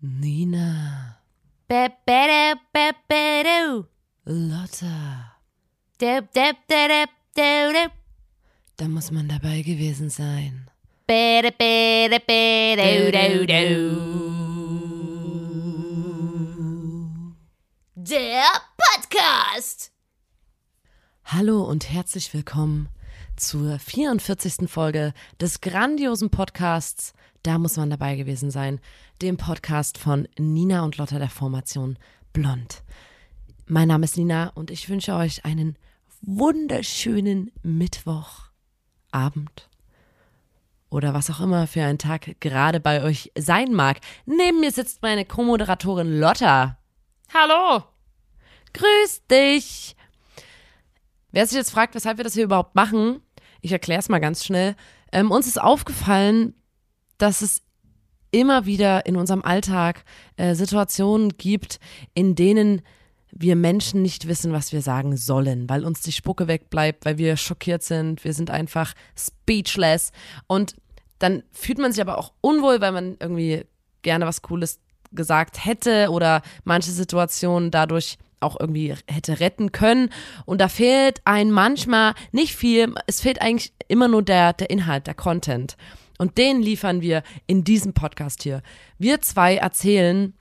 Nina. Lotta, da muss man dabei gewesen sein. Der Podcast. Hallo und herzlich willkommen zur 44. Folge des grandiosen Podcasts Da muss man dabei gewesen sein, dem Podcast von Nina und Lotta der Formation Blond. Mein Name ist Nina und ich wünsche euch einen wunderschönen Mittwochabend oder was auch immer für ein Tag gerade bei euch sein mag. Neben mir sitzt meine Co-Moderatorin Lotta. Hallo. Grüß dich! Wer sich jetzt fragt, weshalb wir das hier überhaupt machen, ich erkläre es mal ganz schnell. Ähm, uns ist aufgefallen, dass es immer wieder in unserem Alltag äh, Situationen gibt, in denen wir Menschen nicht wissen, was wir sagen sollen, weil uns die Spucke wegbleibt, weil wir schockiert sind, wir sind einfach speechless und dann fühlt man sich aber auch unwohl, weil man irgendwie gerne was Cooles gesagt hätte oder manche Situationen dadurch auch irgendwie hätte retten können. Und da fehlt ein manchmal nicht viel, es fehlt eigentlich immer nur der, der Inhalt, der Content. Und den liefern wir in diesem Podcast hier. Wir zwei erzählen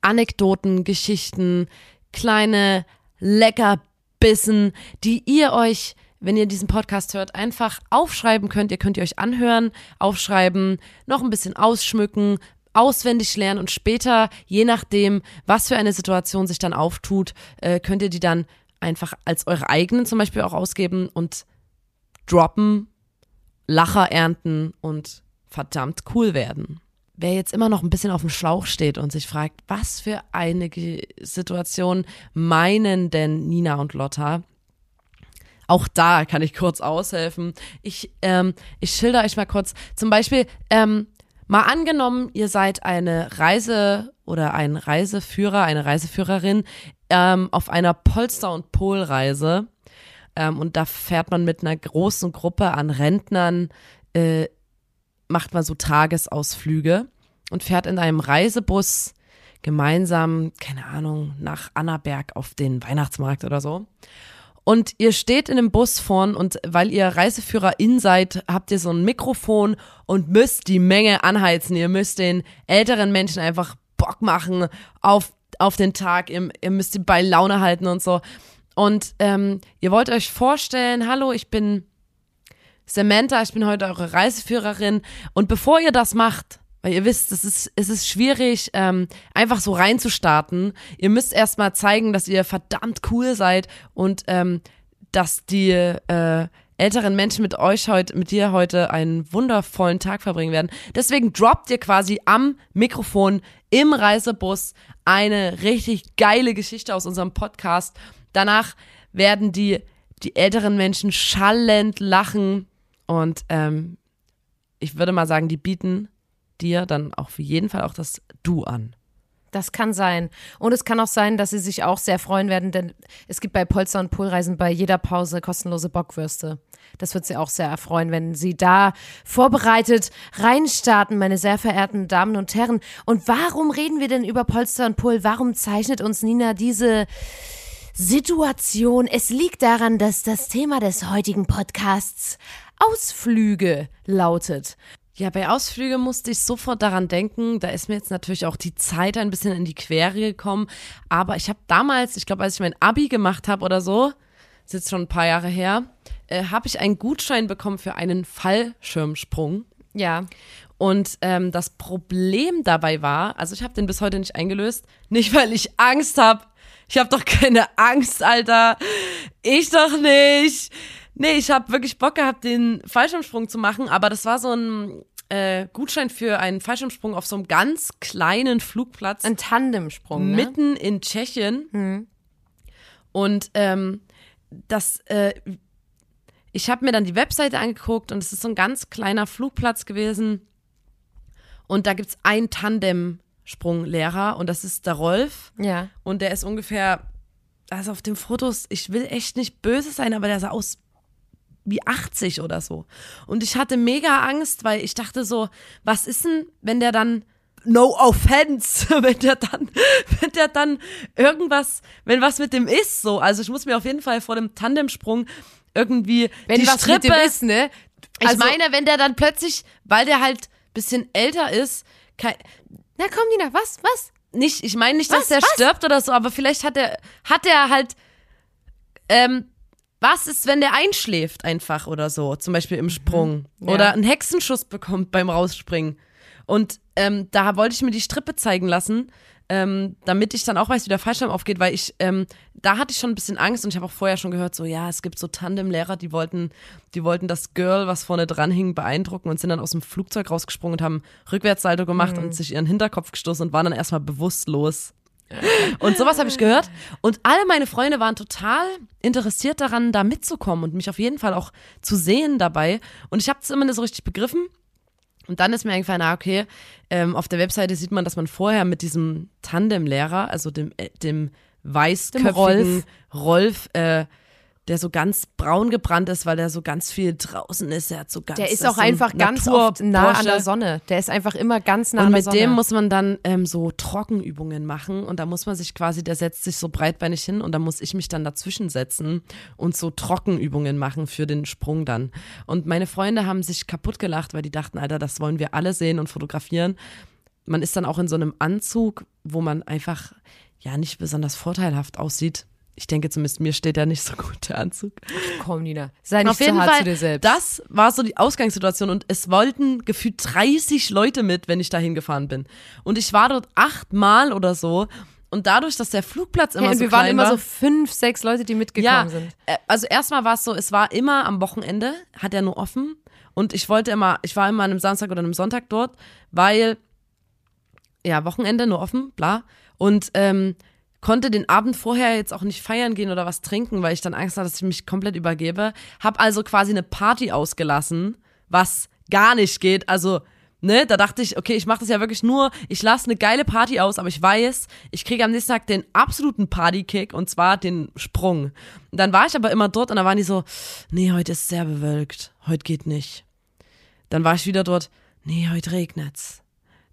Anekdoten, Geschichten, kleine Leckerbissen, die ihr euch, wenn ihr diesen Podcast hört, einfach aufschreiben könnt. Ihr könnt ihr euch anhören, aufschreiben, noch ein bisschen ausschmücken, auswendig lernen und später, je nachdem, was für eine Situation sich dann auftut, äh, könnt ihr die dann einfach als eure eigenen zum Beispiel auch ausgeben und droppen, Lacher ernten und verdammt cool werden. Wer jetzt immer noch ein bisschen auf dem Schlauch steht und sich fragt, was für eine Situation meinen denn Nina und Lotta? Auch da kann ich kurz aushelfen. Ich, ähm, ich schilder euch mal kurz. Zum Beispiel, ähm, mal angenommen, ihr seid eine Reise oder ein Reiseführer, eine Reiseführerin ähm, auf einer Polster- und Polreise. Ähm, und da fährt man mit einer großen Gruppe an Rentnern, äh, macht man so Tagesausflüge und fährt in einem Reisebus gemeinsam, keine Ahnung, nach Annaberg auf den Weihnachtsmarkt oder so. Und ihr steht in dem Bus vorn und weil ihr Reiseführerin seid, habt ihr so ein Mikrofon und müsst die Menge anheizen. Ihr müsst den älteren Menschen einfach Bock machen auf, auf den Tag. Ihr, ihr müsst sie bei Laune halten und so. Und ähm, ihr wollt euch vorstellen, hallo, ich bin Samantha, ich bin heute eure Reiseführerin. Und bevor ihr das macht, weil ihr wisst, es ist, es ist schwierig, ähm, einfach so reinzustarten. Ihr müsst erstmal zeigen, dass ihr verdammt cool seid und ähm, dass die äh, älteren Menschen mit euch heute, mit dir heute einen wundervollen Tag verbringen werden. Deswegen droppt ihr quasi am Mikrofon im Reisebus eine richtig geile Geschichte aus unserem Podcast. Danach werden die, die älteren Menschen schallend lachen und ähm, ich würde mal sagen, die bieten dir dann auch für jeden Fall auch das Du an. Das kann sein. Und es kann auch sein, dass sie sich auch sehr freuen werden, denn es gibt bei Polster- und Polreisen bei jeder Pause kostenlose Bockwürste. Das wird sie auch sehr erfreuen, wenn sie da vorbereitet reinstarten, meine sehr verehrten Damen und Herren. Und warum reden wir denn über Polster und Pol? Warum zeichnet uns Nina diese Situation? Es liegt daran, dass das Thema des heutigen Podcasts Ausflüge lautet. Ja, bei Ausflüge musste ich sofort daran denken. Da ist mir jetzt natürlich auch die Zeit ein bisschen in die Quere gekommen. Aber ich habe damals, ich glaube, als ich mein Abi gemacht habe oder so, ist jetzt schon ein paar Jahre her, äh, habe ich einen Gutschein bekommen für einen Fallschirmsprung. Ja. Und ähm, das Problem dabei war, also ich habe den bis heute nicht eingelöst, nicht weil ich Angst habe. Ich habe doch keine Angst, Alter. Ich doch nicht. Nee, ich habe wirklich Bock gehabt, den Fallschirmsprung zu machen, aber das war so ein äh, Gutschein für einen Fallschirmsprung auf so einem ganz kleinen Flugplatz Ein Tandemsprung. Ne? mitten in Tschechien. Und ähm, das, äh, ich habe mir dann die Webseite angeguckt und es ist so ein ganz kleiner Flugplatz gewesen. Und da gibt's einen Tandemsprunglehrer und das ist der Rolf. Ja. Und der ist ungefähr, also auf den Fotos, ich will echt nicht böse sein, aber der sah aus wie 80 oder so. Und ich hatte mega Angst, weil ich dachte so, was ist denn, wenn der dann no offense, wenn der dann, wenn der dann irgendwas, wenn was mit dem ist, so. Also ich muss mir auf jeden Fall vor dem Tandemsprung irgendwie Wenn die was Strippe, mit dem ist, ne? ich Also- meine, wenn der dann plötzlich, weil der halt bisschen älter ist, kein, Na komm, Nina, was, was? nicht, ich meine nicht, dass Was? der Was? stirbt oder so, aber vielleicht hat er, hat er halt, ähm, was ist, wenn der einschläft einfach oder so, zum Beispiel im Sprung Mhm. Ja. oder einen Hexenschuss bekommt beim Rausspringen. Und ähm, da wollte ich mir die Strippe zeigen lassen, ähm, damit ich dann auch weiß, wie der Fallschirm aufgeht, weil ich, ähm, da hatte ich schon ein bisschen Angst und ich habe auch vorher schon gehört, so ja, es gibt so Tandemlehrer, die wollten, die wollten das Girl, was vorne dran hing, beeindrucken und sind dann aus dem Flugzeug rausgesprungen und haben Rückwärtssalto gemacht und sich ihren Hinterkopf gestoßen und waren dann erstmal bewusstlos. Und sowas habe ich gehört. Und alle meine Freunde waren total interessiert daran, da mitzukommen und mich auf jeden Fall auch zu sehen dabei. Und ich habe es immer nicht so richtig begriffen. Und dann ist mir eingefallen, ah, okay, ähm, auf der Webseite sieht man, dass man vorher mit diesem Tandemlehrer, also dem, äh, dem weißköpfigen Rolf. Rolf, äh, der so ganz braun gebrannt ist, weil der so ganz viel draußen ist. Der hat so ganz Der ist auch so ein einfach ganz oft nah an der. Sonne. Der ist einfach immer ganz nah Und an der mit Sonne. dem muss man dann ähm, so Trockenübungen machen und da muss man sich quasi, der setzt sich so breitbeinig hin und da muss ich mich dann dazwischen setzen und so Trockenübungen machen für den Sprung dann. Und meine Freunde haben sich kaputt gelacht, weil die dachten, Alter, das wollen wir alle sehen und fotografieren. Man ist dann auch in so einem Anzug, wo man einfach ja nicht besonders vorteilhaft aussieht. Ich denke zumindest, mir steht ja nicht so gut der Anzug. Komm, Nina. Sei nicht Auf jeden zu hart Fall, zu dir selbst. das war so die Ausgangssituation und es wollten gefühlt 30 Leute mit, wenn ich da hingefahren bin. Und ich war dort achtmal oder so und dadurch, dass der Flugplatz immer hey, und so wir waren immer war, so fünf, sechs Leute, die mitgekommen ja, sind. äh, also erstmal war es so, es war immer am Wochenende, hat er nur offen und ich wollte immer, ich war immer an einem Samstag oder einem Sonntag dort, weil ja, Wochenende nur offen, bla. Und ähm, konnte den Abend vorher jetzt auch nicht feiern gehen oder was trinken, weil ich dann Angst hatte, dass ich mich komplett übergebe. Hab also quasi eine Party ausgelassen, was gar nicht geht. Also, ne, da dachte ich, okay, ich mache das ja wirklich nur, ich lasse eine geile Party aus, aber ich weiß, ich kriege am nächsten Tag den absoluten Partykick und zwar den Sprung. Und dann war ich aber immer dort und da waren die so, nee, heute ist sehr bewölkt, heute geht nicht. Dann war ich wieder dort, nee, heute regnet's.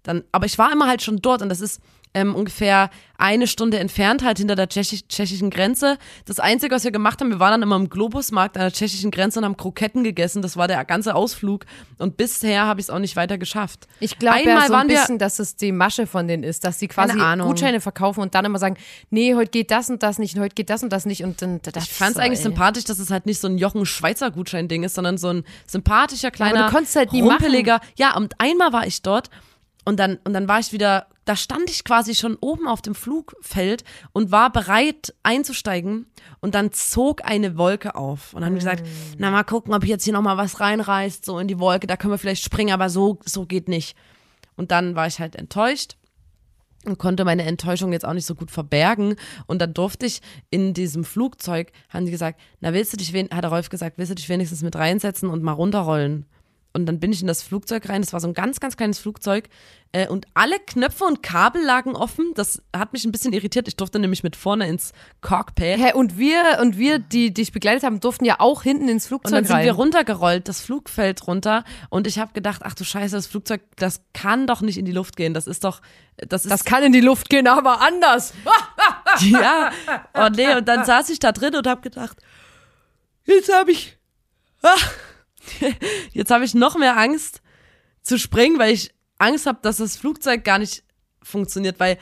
Dann, aber ich war immer halt schon dort und das ist ähm, ungefähr eine Stunde entfernt, halt hinter der tschechisch, tschechischen Grenze. Das Einzige, was wir gemacht haben, wir waren dann immer im Globusmarkt an der tschechischen Grenze und haben Kroketten gegessen. Das war der ganze Ausflug. Und bisher habe ich es auch nicht weiter geschafft. Ich glaube Einmal ja so ein wir- bisschen, dass es die Masche von denen ist, dass sie quasi. Gutscheine verkaufen und dann immer sagen, nee, heute geht das und das nicht und heute geht das und das nicht und dann Ich fand es eigentlich sympathisch, dass es halt nicht so ein Jochen-Schweizer-Gutschein-Ding ist, sondern so ein sympathischer, kleiner, du konntest halt nie rumpeliger. Ja, und einmal war ich dort und dann, und dann war ich wieder, da stand ich quasi schon oben auf dem Flugfeld und war bereit einzusteigen und dann zog eine Wolke auf und dann haben wir gesagt, na mal gucken, ob jetzt hier nochmal was reinreißt, so in die Wolke, da können wir vielleicht springen, aber so, so geht nicht. Und dann war ich halt enttäuscht und konnte meine Enttäuschung jetzt auch nicht so gut verbergen. Und dann durfte ich in diesem Flugzeug, haben die gesagt, na willst du dich, hat der Rolf gesagt, willst du dich wenigstens mit reinsetzen und mal runterrollen? Und dann bin ich in das Flugzeug rein. Das war so ein ganz, ganz kleines Flugzeug. Äh, und alle Knöpfe und Kabel lagen offen. Das hat mich ein bisschen irritiert. Ich durfte nämlich mit vorne ins Cockpit. Hä, und wir, und wir, die dich begleitet haben, durften ja auch hinten ins Und Flugzeug dann sind rein. wir runtergerollt, das Flugfeld runter. Und ich habe gedacht, ach du Scheiße, das Flugzeug, das kann doch nicht in die Luft gehen. Das ist doch, das ist das kann in die Luft gehen, aber anders. Ja, oh nee, und dann saß ich da drin und habe gedacht, jetzt habe ich, ah, jetzt habe ich noch mehr Angst zu springen, weil ich Angst habe, dass das Flugzeug gar nicht funktioniert, weil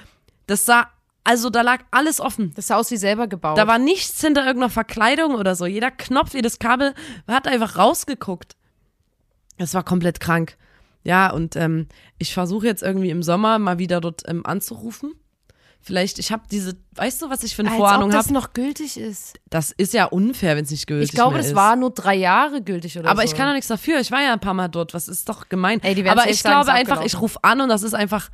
das sah, also da lag alles offen. Das sah aus wie selber gebaut. Da war nichts hinter irgendeiner Verkleidung oder so. Jeder Knopf, jedes Kabel hat einfach rausgeguckt. Das war komplett krank. Ja, und ähm, ich versuche jetzt irgendwie im Sommer mal wieder dort ähm, anzurufen. Vielleicht, ich habe diese, weißt du, was ich für eine Als Vorahnung ob das habe? noch gültig ist. Das ist ja unfair, wenn es nicht gültig Ich glaube, das ist. war nur drei Jahre gültig oder Aber so. ich kann doch nichts dafür. Ich war ja ein paar Mal dort. Was ist doch gemein. Ey, die Aber ich sagen, glaube ist einfach, ich rufe an und das ist einfach,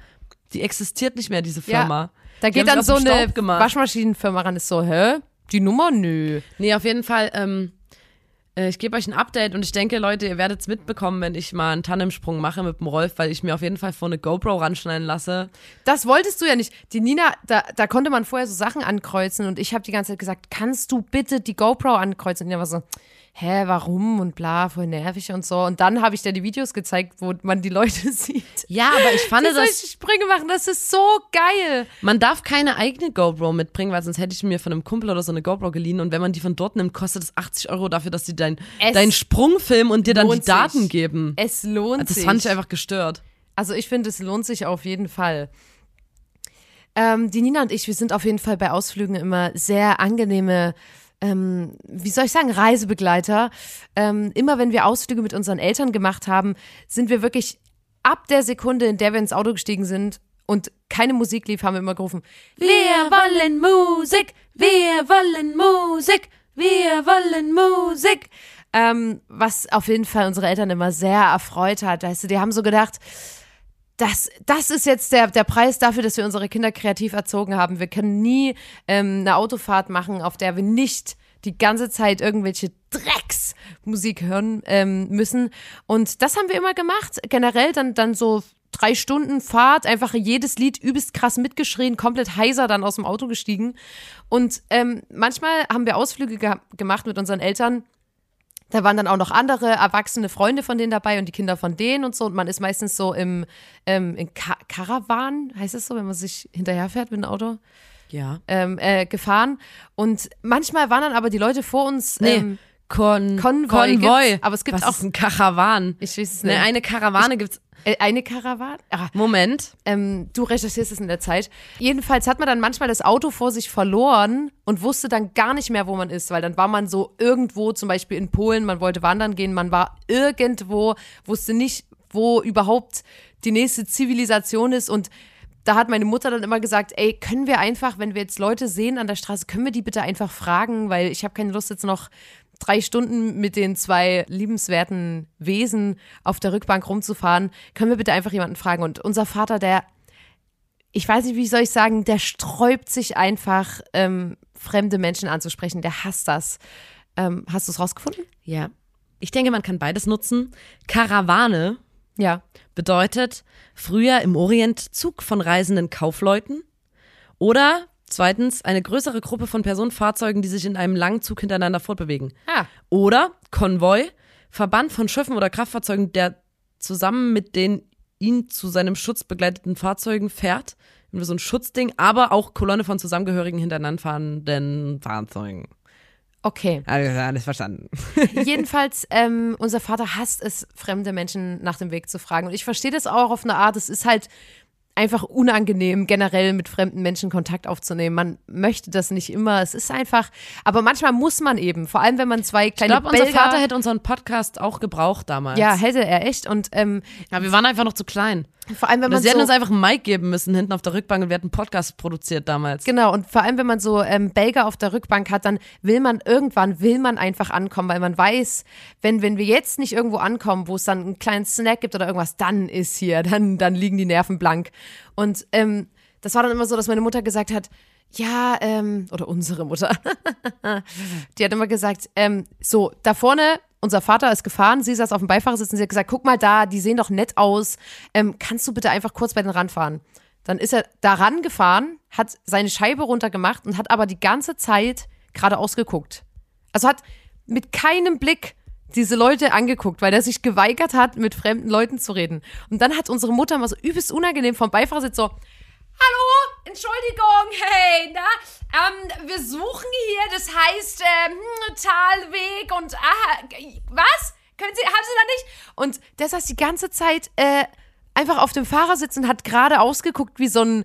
die existiert nicht mehr, diese Firma. Da Die geht dann so eine. Waschmaschinenfirma ran, ist so, hä? Die Nummer? Nö. Nee, auf jeden Fall, ähm, äh, ich gebe euch ein Update und ich denke, Leute, ihr werdet es mitbekommen, wenn ich mal einen Tandemsprung mache mit dem Rolf, weil ich mir auf jeden Fall vor eine GoPro ranschneiden lasse. Das wolltest du ja nicht. Die Nina, da, da konnte man vorher so Sachen ankreuzen und ich habe die ganze Zeit gesagt, kannst du bitte die GoPro ankreuzen? Und Nina war so, hä, warum und bla, voll nervig und so. Und dann habe ich dir die Videos gezeigt, wo man die Leute sieht. Ja, aber ich fand die das. solche Sprünge machen, das ist so geil. Man darf keine eigene GoPro mitbringen, weil sonst hätte ich mir von einem Kumpel oder so eine GoPro geliehen. Und wenn man die von dort nimmt, kostet es 80 Euro dafür, dass sie dein, Es deinen Sprung filmen und dir dann die sich. Daten geben. Es lohnt Das sich. fand ich einfach gestört. Also ich finde, es lohnt sich auf jeden Fall. Ähm, die Nina und ich, wir sind auf jeden Fall bei Ausflügen immer sehr angenehme, ähm, wie soll ich sagen, Reisebegleiter. Ähm, immer wenn wir Ausflüge mit unseren Eltern gemacht haben, sind wir wirklich ab der Sekunde, in der wir ins Auto gestiegen sind und keine Musik lief, haben wir immer gerufen, wir wollen Musik, wir wollen Musik, wir wollen Musik. Ähm, was auf jeden Fall unsere Eltern immer sehr erfreut hat. Weißt du, die haben so gedacht, das, das ist jetzt der, der Preis dafür, dass wir unsere Kinder kreativ erzogen haben. Wir können nie ähm, eine Autofahrt machen, auf der wir nicht die ganze Zeit irgendwelche Drecksmusik hören ähm, müssen. Und das haben wir immer gemacht. Generell dann, dann so drei Stunden Fahrt, einfach jedes Lied übelst krass mitgeschrien, komplett heiser dann aus dem Auto gestiegen. Und ähm, manchmal haben wir Ausflüge ge gemacht mit unseren Eltern. Da waren dann auch noch andere erwachsene Freunde von denen dabei und die Kinder von denen und so. Und man ist meistens so im, ähm, in Ka Karawan, heißt es so, wenn man sich hinterherfährt mit dem Auto, Ja. ähm, äh, gefahren. Und manchmal waren dann aber die Leute vor uns. Nee. Ähm, Kon Konvoi Konvoi. aber es gibt Was auch- ist ein Karawan. ich weiß es Ne, nicht. eine Karawane gibt's. Äh, eine Karawan? Ah, Moment. ähm, du recherchierst es in der Zeit. Jedenfalls hat man dann manchmal das Auto vor sich verloren und wusste dann gar nicht mehr, wo man ist, weil dann war man so irgendwo, zum Beispiel in Polen, man wollte wandern gehen, man war irgendwo, wusste nicht, wo überhaupt die nächste Zivilisation ist und da hat meine Mutter dann immer gesagt, ey, können wir einfach, wenn wir jetzt Leute sehen an der Straße, können wir die bitte einfach fragen, weil ich habe keine Lust jetzt noch drei Stunden mit den zwei liebenswerten Wesen auf der Rückbank rumzufahren. Können wir bitte einfach jemanden fragen? Und unser Vater, der ich weiß nicht, wie soll ich sagen, der sträubt sich einfach, ähm, fremde Menschen anzusprechen. Der hasst das. Ähm, hast du es rausgefunden? Ja. Ich denke, man kann beides nutzen. Karawane Ja. bedeutet früher im Orient Zug von reisenden Kaufleuten oder zweitens eine größere Gruppe von Personenfahrzeugen, die sich in einem langen Zug hintereinander fortbewegen. Ah, Oder Konvoi, Verband von Schiffen oder Kraftfahrzeugen, der zusammen mit den ihn zu seinem Schutz begleiteten Fahrzeugen fährt. So ein Schutzding, aber auch Kolonne von zusammengehörigen hintereinander fahrenden Fahrzeugen. okay. Also alles verstanden. Jedenfalls, ähm, unser Vater hasst es, fremde Menschen nach dem Weg zu fragen. Und ich verstehe das auch auf eine Art. Es ist halt einfach unangenehm, generell mit fremden Menschen Kontakt aufzunehmen. Man möchte das nicht immer. Es ist einfach, aber manchmal muss man eben. Vor allem, wenn man zwei Ich kleine glaube, unser Vater hätte unseren Podcast auch gebraucht damals. ja, hätte er echt. Und ähm, Ja, wir waren einfach noch zu klein. Vor allem, wenn man Sie hätten so uns einfach einen Mic geben müssen hinten auf der Rückbank und wir hätten einen Podcast produziert damals. Genau, und vor allem, wenn man so ähm, Belger auf der Rückbank hat, dann will man irgendwann, will man einfach ankommen, weil man weiß, wenn, wenn wir jetzt nicht irgendwo ankommen, wo es dann einen kleinen Snack gibt oder irgendwas, dann ist hier, dann, dann liegen die Nerven blank. Und ähm, das war dann immer so, dass meine Mutter gesagt hat, ja, ähm, oder unsere Mutter, die hat immer gesagt, ähm, so, da vorne, unser Vater ist gefahren, sie saß auf dem Beifahrersitz und sie hat gesagt, guck mal da, die sehen doch nett aus, ähm, kannst du bitte einfach kurz bei den Rand fahren? Dann ist er daran gefahren, hat seine Scheibe runtergemacht und hat aber die ganze Zeit geradeaus geguckt. Also hat mit keinem Blick diese Leute angeguckt, weil er sich geweigert hat, mit fremden Leuten zu reden. Und dann hat unsere Mutter mal so übelst unangenehm vom Beifahrersitz so, Hallo, Entschuldigung, hey, na, ähm, wir suchen hier, das heißt, ähm, Talweg und, ah, was? Können Sie, haben Sie da nicht? Und der saß die ganze Zeit, äh, einfach auf dem Fahrersitz und hat gerade ausgeguckt wie so ein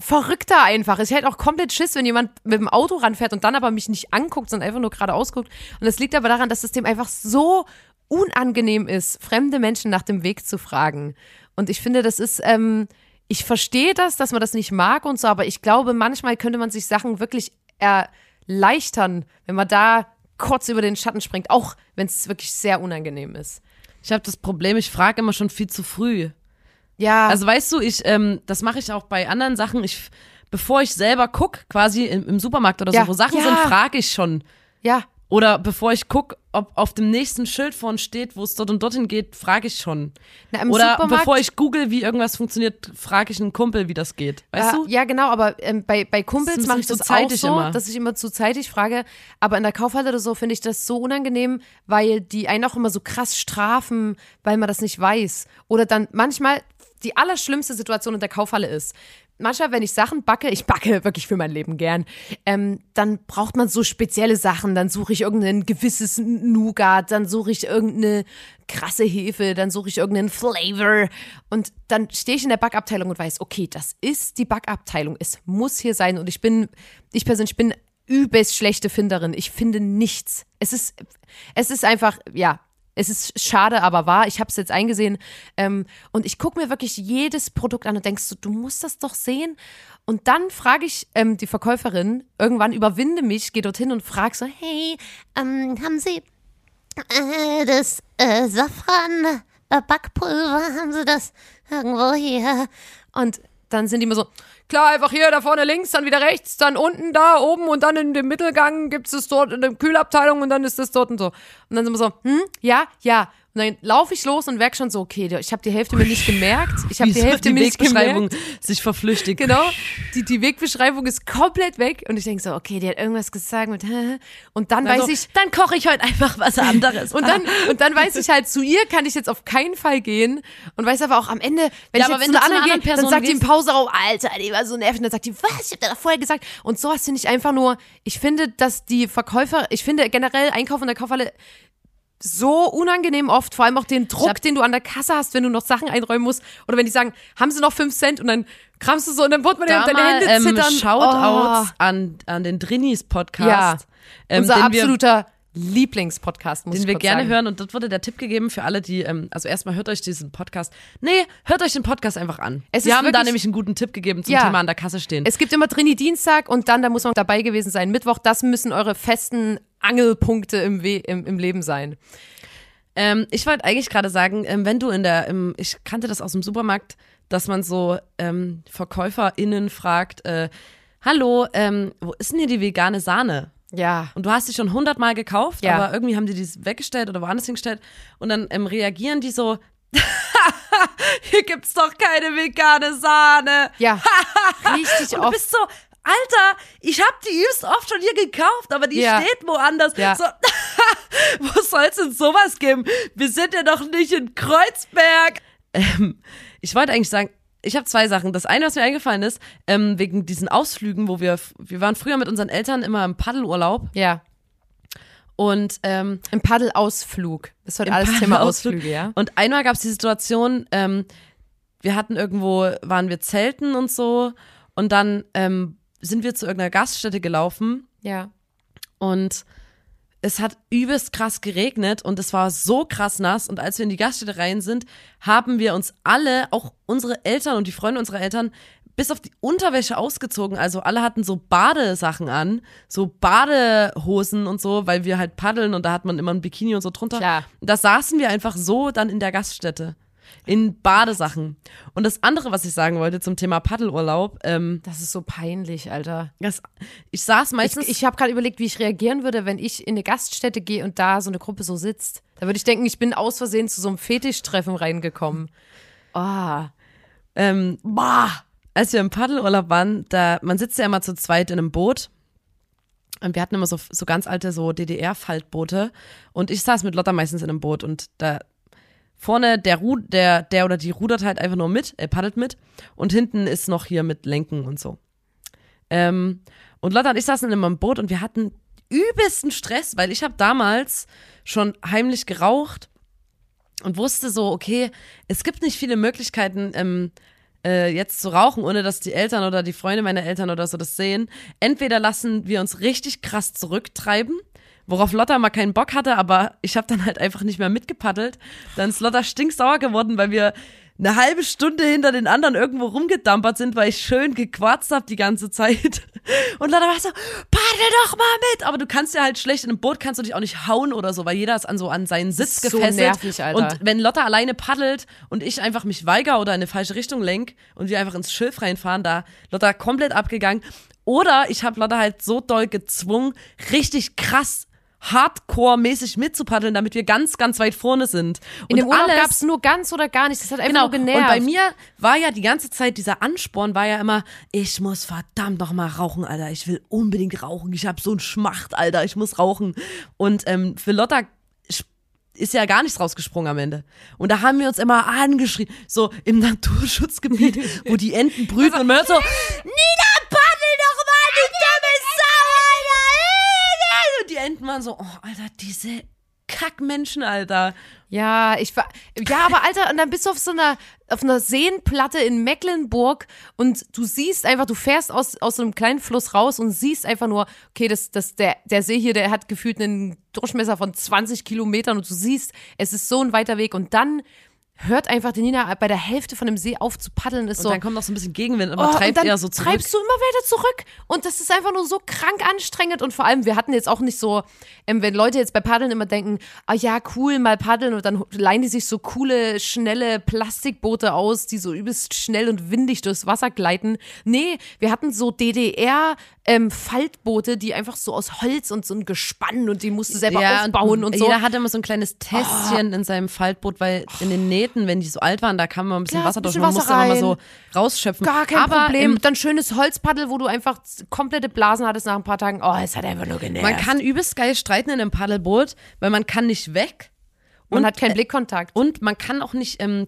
Verrückter einfach. Ich hätte auch komplett Schiss, wenn jemand mit dem Auto ranfährt und dann aber mich nicht anguckt, sondern einfach nur gerade ausguckt. Und das liegt aber daran, dass es dem einfach so unangenehm ist, fremde Menschen nach dem Weg zu fragen. Und ich finde, das ist, ähm, ich verstehe das, dass man das nicht mag und so, aber ich glaube, manchmal könnte man sich Sachen wirklich erleichtern, wenn man da kurz über den Schatten springt, auch wenn es wirklich sehr unangenehm ist. Ich habe das Problem, ich frage immer schon viel zu früh. Ja, Also weißt du, ich, ähm, das mache ich auch bei anderen Sachen. Ich, bevor ich selber guck, quasi im, im Supermarkt oder Ja, so, wo Sachen ja. sind, frage ich schon. ja. Oder bevor ich gucke, ob auf dem nächsten Schild vorne steht, wo es dort und dorthin geht, frage ich schon. Na, Oder bevor ich google, wie irgendwas funktioniert, frage ich einen Kumpel, wie das geht. Weißt ja, du? Ja, genau, aber ähm, bei, bei Kumpels mache ich das zeitig auch so, immer. dass ich immer zu zeitig frage. Aber in der Kaufhalle oder so finde ich das so unangenehm, weil die einen auch immer so krass strafen, weil man das nicht weiß. Oder dann manchmal die allerschlimmste Situation in der Kaufhalle ist. Manchmal, wenn ich Sachen backe, ich backe wirklich für mein Leben gern, ähm, dann braucht man so spezielle Sachen. Dann suche ich irgendein gewisses Nougat, dann suche ich irgendeine krasse Hefe, dann suche ich irgendeinen Flavor. Und dann stehe ich in der Backabteilung und weiß, okay, das ist die Backabteilung. Es muss hier sein. Und ich bin, ich persönlich bin übelst schlechte Finderin. Ich finde nichts. Es ist, es ist einfach, ja, es ist schade, aber wahr. Ich habe es jetzt eingesehen. Ähm, und ich gucke mir wirklich jedes Produkt an und denkst so, du musst das doch sehen. Und dann frage ich ähm, die Verkäuferin, irgendwann überwinde mich, gehe dorthin und frage so, hey, Ähm, haben Sie äh, das äh, Safran äh? Haben Sie das irgendwo hier? Und dann sind die immer so, klar, einfach hier, da vorne links, dann wieder rechts, dann unten, da oben und dann in dem Mittelgang gibt es dort in der Kühlabteilung und dann ist das dort und so. Und dann sind wir so, hm, ja, ja. Und dann laufe ich los und merke schon so, okay, ich habe die Hälfte mir nicht gemerkt. Ich habe die Hälfte die mir nicht Wegbeschreibung gemerkt. sich verflüchtigt. Genau, die, die Wegbeschreibung ist komplett weg und ich denke so, okay, die hat irgendwas gesagt mit, und dann weiß Also, ich, dann koche ich heute einfach was anderes. und dann, und dann weiß ich halt, zu ihr kann ich jetzt auf keinen Fall gehen und weiß aber auch am Ende, wenn Ja, ich aber jetzt zu einer einer anderen gehe, anderen dann sagt die im Pauseraum, Alter, die war so nervig, und dann sagt die, was, ich hab dir doch vorher gesagt. Und sowas finde ich einfach nur, ich finde, dass die Verkäufer, ich finde generell Einkaufen in der Kaufhalle so unangenehm oft, vor allem auch den Druck, den du an der Kasse hast, wenn du noch Sachen einräumen musst oder wenn die sagen, haben sie noch fünf Cent und dann kramst du so und dann wird man da deine Hände ähm, zittern. Shoutouts Oh. an, an den Drinis Podcast. Ja, ähm, Unser absoluter Lieblingspodcast, muss den ich wir gerne sagen. hören. Und dort wurde der Tipp gegeben für alle, die, ähm, also erstmal hört euch diesen Podcast. Nee, hört euch den Podcast einfach an. Es Wir haben da wirklich- nämlich einen guten Tipp gegeben zum Ja. Thema an der Kasse stehen. Es gibt immer Trini Dienstag und dann, da muss man dabei gewesen sein. Mittwoch, das müssen eure festen Angelpunkte im, We im, im Leben sein. Ähm, ich wollte eigentlich gerade sagen, ähm, wenn du in der, im, ich kannte das aus dem Supermarkt, dass man so ähm, VerkäuferInnen fragt, äh, hallo, ähm, wo ist denn hier die vegane Sahne? Ja. Und du hast die schon hundertmal gekauft, Ja. aber irgendwie haben die die weggestellt oder woanders hingestellt und dann ähm, reagieren die so, hier gibt's doch keine vegane Sahne. Ja. Richtig Und du oft. bist so, Alter, ich hab die übst oft schon hier gekauft, aber die Ja. steht woanders. Ja. So, wo soll's denn sowas geben? Wir sind ja doch nicht in Kreuzberg. Ähm, ich wollte eigentlich sagen, ich habe zwei Sachen. Das eine, was mir eingefallen ist, ähm, wegen diesen Ausflügen, wo wir, wir waren früher mit unseren Eltern immer im Paddelurlaub Ja. und ähm, Im Paddelausflug. Das wird Im alles Thema. Ausflüge, ja. Und einmal gab es die Situation, ähm, wir hatten irgendwo, waren wir zelten und so und dann ähm, sind wir zu irgendeiner Gaststätte gelaufen Ja. und es hat übelst krass geregnet und es war so krass nass und als wir in die Gaststätte rein sind, haben wir uns alle, auch unsere Eltern und die Freunde unserer Eltern, bis auf die Unterwäsche ausgezogen. Also alle hatten so Badesachen an, so Badehosen und so, weil wir halt paddeln und da hat man immer ein Bikini und so drunter. Klar. Da saßen wir einfach so dann in der Gaststätte. In Badesachen. Und das andere, was ich sagen wollte zum Thema Paddelurlaub, ähm, Das ist so peinlich, Alter. das, ich saß Ich, meistens. ich habe gerade überlegt, wie ich reagieren würde, wenn ich in eine Gaststätte gehe und da so eine Gruppe so sitzt. Da würde ich denken, ich bin aus Versehen zu so einem Fetischtreffen reingekommen. Oh. Ähm, boah, als wir im Paddelurlaub waren, da, man sitzt ja immer zu zweit in einem Boot. Und wir hatten immer so, so ganz alte so DDR-Faltboote. Und ich saß mit Lotta meistens in einem Boot und da vorne der, Ru der, der oder die rudert halt einfach nur mit, er paddelt mit. Und hinten ist noch hier mit Lenken und so. Ähm, und Lotta und ich saßen in einem Boot und wir hatten übelsten Stress, weil ich habe damals schon heimlich geraucht und wusste so, okay, es gibt nicht viele Möglichkeiten, ähm, äh, jetzt zu rauchen, ohne dass die Eltern oder die Freunde meiner Eltern oder so das sehen. Entweder lassen wir uns richtig krass zurücktreiben, worauf Lotta mal keinen Bock hatte, aber ich habe dann halt einfach nicht mehr mitgepaddelt. Dann ist Lotta stinksauer geworden, weil wir eine halbe Stunde hinter den anderen irgendwo rumgedampert sind, weil ich schön gequarzt habe die ganze Zeit. Und Lotta war so, paddel doch mal mit. Aber du kannst ja halt schlecht in einem Boot, kannst du dich auch nicht hauen oder so, weil jeder ist an so an seinen Sitz ist so gefesselt. nervig, Alter. Und wenn Lotta alleine paddelt und ich einfach mich weigere oder in eine falsche Richtung lenk und wir einfach ins Schilf reinfahren, da Lotta komplett abgegangen. Oder ich habe Lotta halt so doll gezwungen, richtig krass Hardcore-mäßig mitzupaddeln, damit wir ganz, ganz weit vorne sind. In dem und Urlaub gab es nur ganz oder gar nichts. Das hat einfach Genau. nur genervt. Und bei mir war ja die ganze Zeit dieser Ansporn war ja immer, ich muss verdammt noch mal rauchen, Alter. Ich will unbedingt rauchen. Ich habe so einen Schmacht, Alter. Ich muss rauchen. Und ähm, für Lotta ist ja gar nichts rausgesprungen am Ende. Und da haben wir uns immer angeschrien, so im Naturschutzgebiet, wo die Enten brüten und man hört so, Nina, paddel doch mal, die dumme Sau, Alter. Und die Enten waren so, oh, Alter, diese Kackmenschen, Alter. Ja, ich war. Ja, aber Alter, und dann bist du auf so einer, auf einer Seenplatte in Mecklenburg und du siehst einfach, du fährst aus, aus so einem kleinen Fluss raus und siehst einfach nur, okay, das, das, der, der See hier, der hat gefühlt einen Durchmesser von 20 Kilometern und du siehst, es ist so ein weiter Weg und dann hört einfach die Nina bei der Hälfte von dem See auf zu paddeln, ist Und so. dann kommt noch so ein bisschen Gegenwind und Oh, und treibt dann eher so zurück. treibst du immer weiter zurück. Und das ist einfach nur so krank anstrengend. Und vor allem, wir hatten jetzt auch nicht so, ähm, wenn Leute jetzt bei Paddeln immer denken, ah ja, cool, mal paddeln und dann leihen die sich so coole, schnelle Plastikboote aus, die so übelst schnell und windig durchs Wasser gleiten. Nee, wir hatten so DDR ähm, Faltboote, die einfach so aus Holz und so ein Gespann und die musste selber aufbauen und, so. Jeder hatte immer so ein kleines Tässchen in seinem Faltboot, weil in den Nähten, wenn die so alt waren, da kam immer ein bisschen Klar, Wasser durch bisschen und man musste Wasser immer mal so rein. rausschöpfen. Gar kein Aber Problem. Im, dann schönes Holzpaddel, wo du einfach komplette Blasen hattest nach ein paar Tagen. Oh, es hat einfach nur genervt. man kann übelst geil streiten in einem Paddelboot, weil man kann nicht weg man und- hat keinen Blickkontakt. und man kann auch nicht ähm,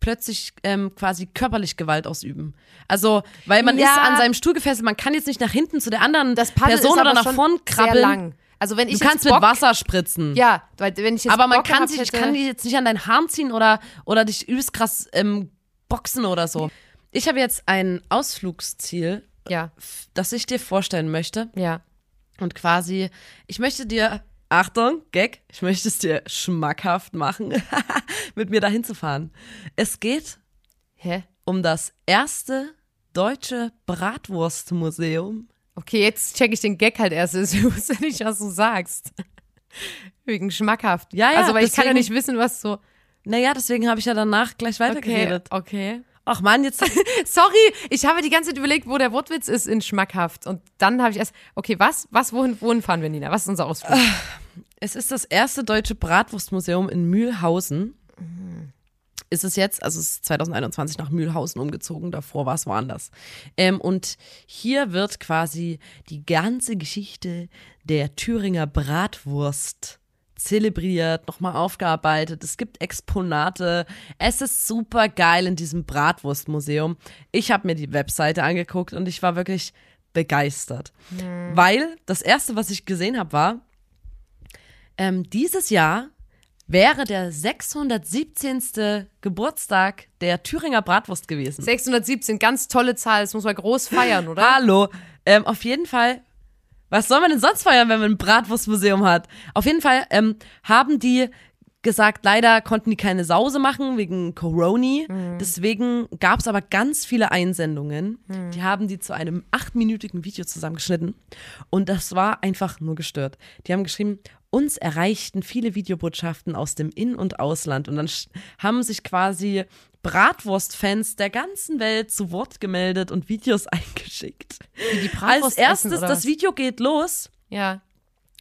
plötzlich ähm, quasi körperlich Gewalt ausüben. Also, weil man Ja. ist an seinem Stuhl gefesselt, man kann jetzt nicht nach hinten zu der anderen Person oder nach vorn sehr krabbeln. lang. Also wenn ich Du kannst Bock, mit Wasser spritzen. Ja, weil wenn ich jetzt Aber man Bock kann sich, ich hätte, kann die jetzt nicht an deinen Haaren ziehen oder, oder dich übelst krass ähm, boxen oder so. Ich habe jetzt ein Ausflugsziel, ja, das ich dir vorstellen möchte. ja. Und quasi, ich möchte dir, Achtung, Gag, ich möchte es dir schmackhaft machen, mit mir dahin zu fahren. Es geht Hä? um das erste deutsche Bratwurstmuseum. Okay, jetzt check ich den Gag halt erst. Ich wusste nicht, was du sagst. Wegen schmackhaft. Ja, ja, Also, weil ich kann ja deswegen- nicht wissen, was so. Naja, deswegen habe ich ja danach gleich Okay, weitergeredet. okay. Ach man, jetzt Sorry, ich habe die ganze Zeit überlegt, wo der Wortwitz ist in schmackhaft. Und dann habe ich erst, okay, was? Was, wohin, wohin fahren wir, Nina? Was ist unser Ausflug? Es ist das erste deutsche Bratwurstmuseum in Mühlhausen. Ist es jetzt, also es ist 2021 nach Mühlhausen umgezogen, davor war es woanders. Ähm, und hier wird quasi die ganze Geschichte der Thüringer Bratwurst zelebriert, nochmal aufgearbeitet. Es gibt Exponate. Es ist super geil in diesem Bratwurstmuseum. Ich habe mir die Webseite angeguckt und ich war wirklich begeistert. Weil das erste, was ich gesehen habe, war, ähm, dieses Jahr wäre der 617. Geburtstag der Thüringer Bratwurst gewesen. 617, ganz tolle Zahl. Das muss man groß feiern, oder? Hallo. Ähm, auf jeden Fall, was soll man denn sonst feiern, wenn man ein Bratwurstmuseum hat? Auf jeden Fall ähm, haben die gesagt, leider konnten die keine Sause machen wegen Coroni. Deswegen gab es aber ganz viele Einsendungen. Die haben die zu einem achtminütigen Video zusammengeschnitten. Und das war einfach nur gestört. Die haben geschrieben, uns erreichten viele Videobotschaften aus dem In- und Ausland. Und dann haben sich quasi Bratwurst-Fans der ganzen Welt zu Wort gemeldet und Videos eingeschickt. Als erstes, essen, das? Video geht los Ja.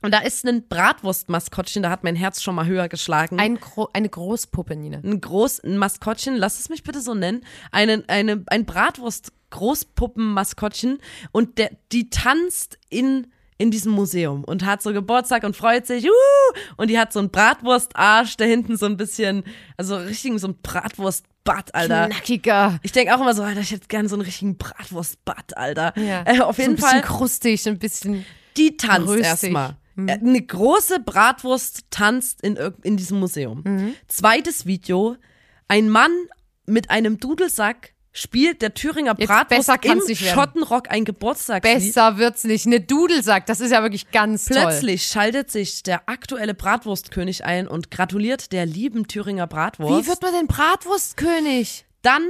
und da ist ein Bratwurst-Maskottchen, da hat mein Herz schon mal höher geschlagen. Ein Gro eine Großpuppe, Nina. ein groß ein Maskottchen, lass es mich bitte so nennen, eine, eine, ein Bratwurst Großpuppen-Maskottchen und der, die tanzt in in diesem Museum und hat so Geburtstag und freut sich, uh, und die hat so einen Bratwurstarsch, da hinten so ein bisschen, also richtig so ein Bratwurstbad, Alter. Knackiger. Ich denke auch immer so, Alter, ich hätte gerne so einen richtigen Bratwurstbad, Alter. Ja. Äh, auf jeden so ein Fall. bisschen krustig, ein bisschen. Die tanzt erstmal. Äh, Eine große Bratwurst tanzt in, in diesem Museum. Mhm. Zweites Video. Ein Mann mit einem Dudelsack spielt der Thüringer Jetzt Bratwurst besser im. Schottenrock ein Geburtstagslied. Besser wird's nicht. Eine Dudelsack, das ist ja wirklich ganz toll. Plötzlich schaltet sich der aktuelle Bratwurstkönig ein und gratuliert der lieben Thüringer Bratwurst. Wie wird man denn Bratwurstkönig? Dann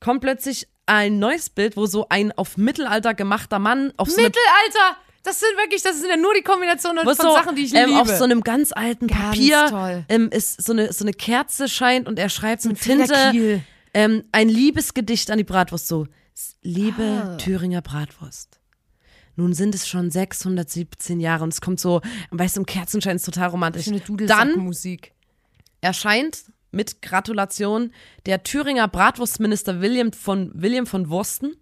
kommt plötzlich ein neues Bild, wo so ein auf Mittelalter gemachter Mann auf so Mittelalter! Das sind wirklich, das sind ja nur die Kombinationen von so, Sachen, die ich ähm, liebe. auf so einem ganz alten Ganz Papier ähm, ist so eine, so eine Kerze scheint und er schreibt mit Federkiel. Tinte ähm, ein Liebesgedicht an die Bratwurst so. Liebe Ah. Thüringer Bratwurst. nun sind es schon 617 Jahre und es kommt so, weißt du, im Kerzenschein ist total romantisch. Schöne Dann Dudelsackmusik. erscheint mit Gratulation der Thüringer Bratwurstminister William von, William von Wursten.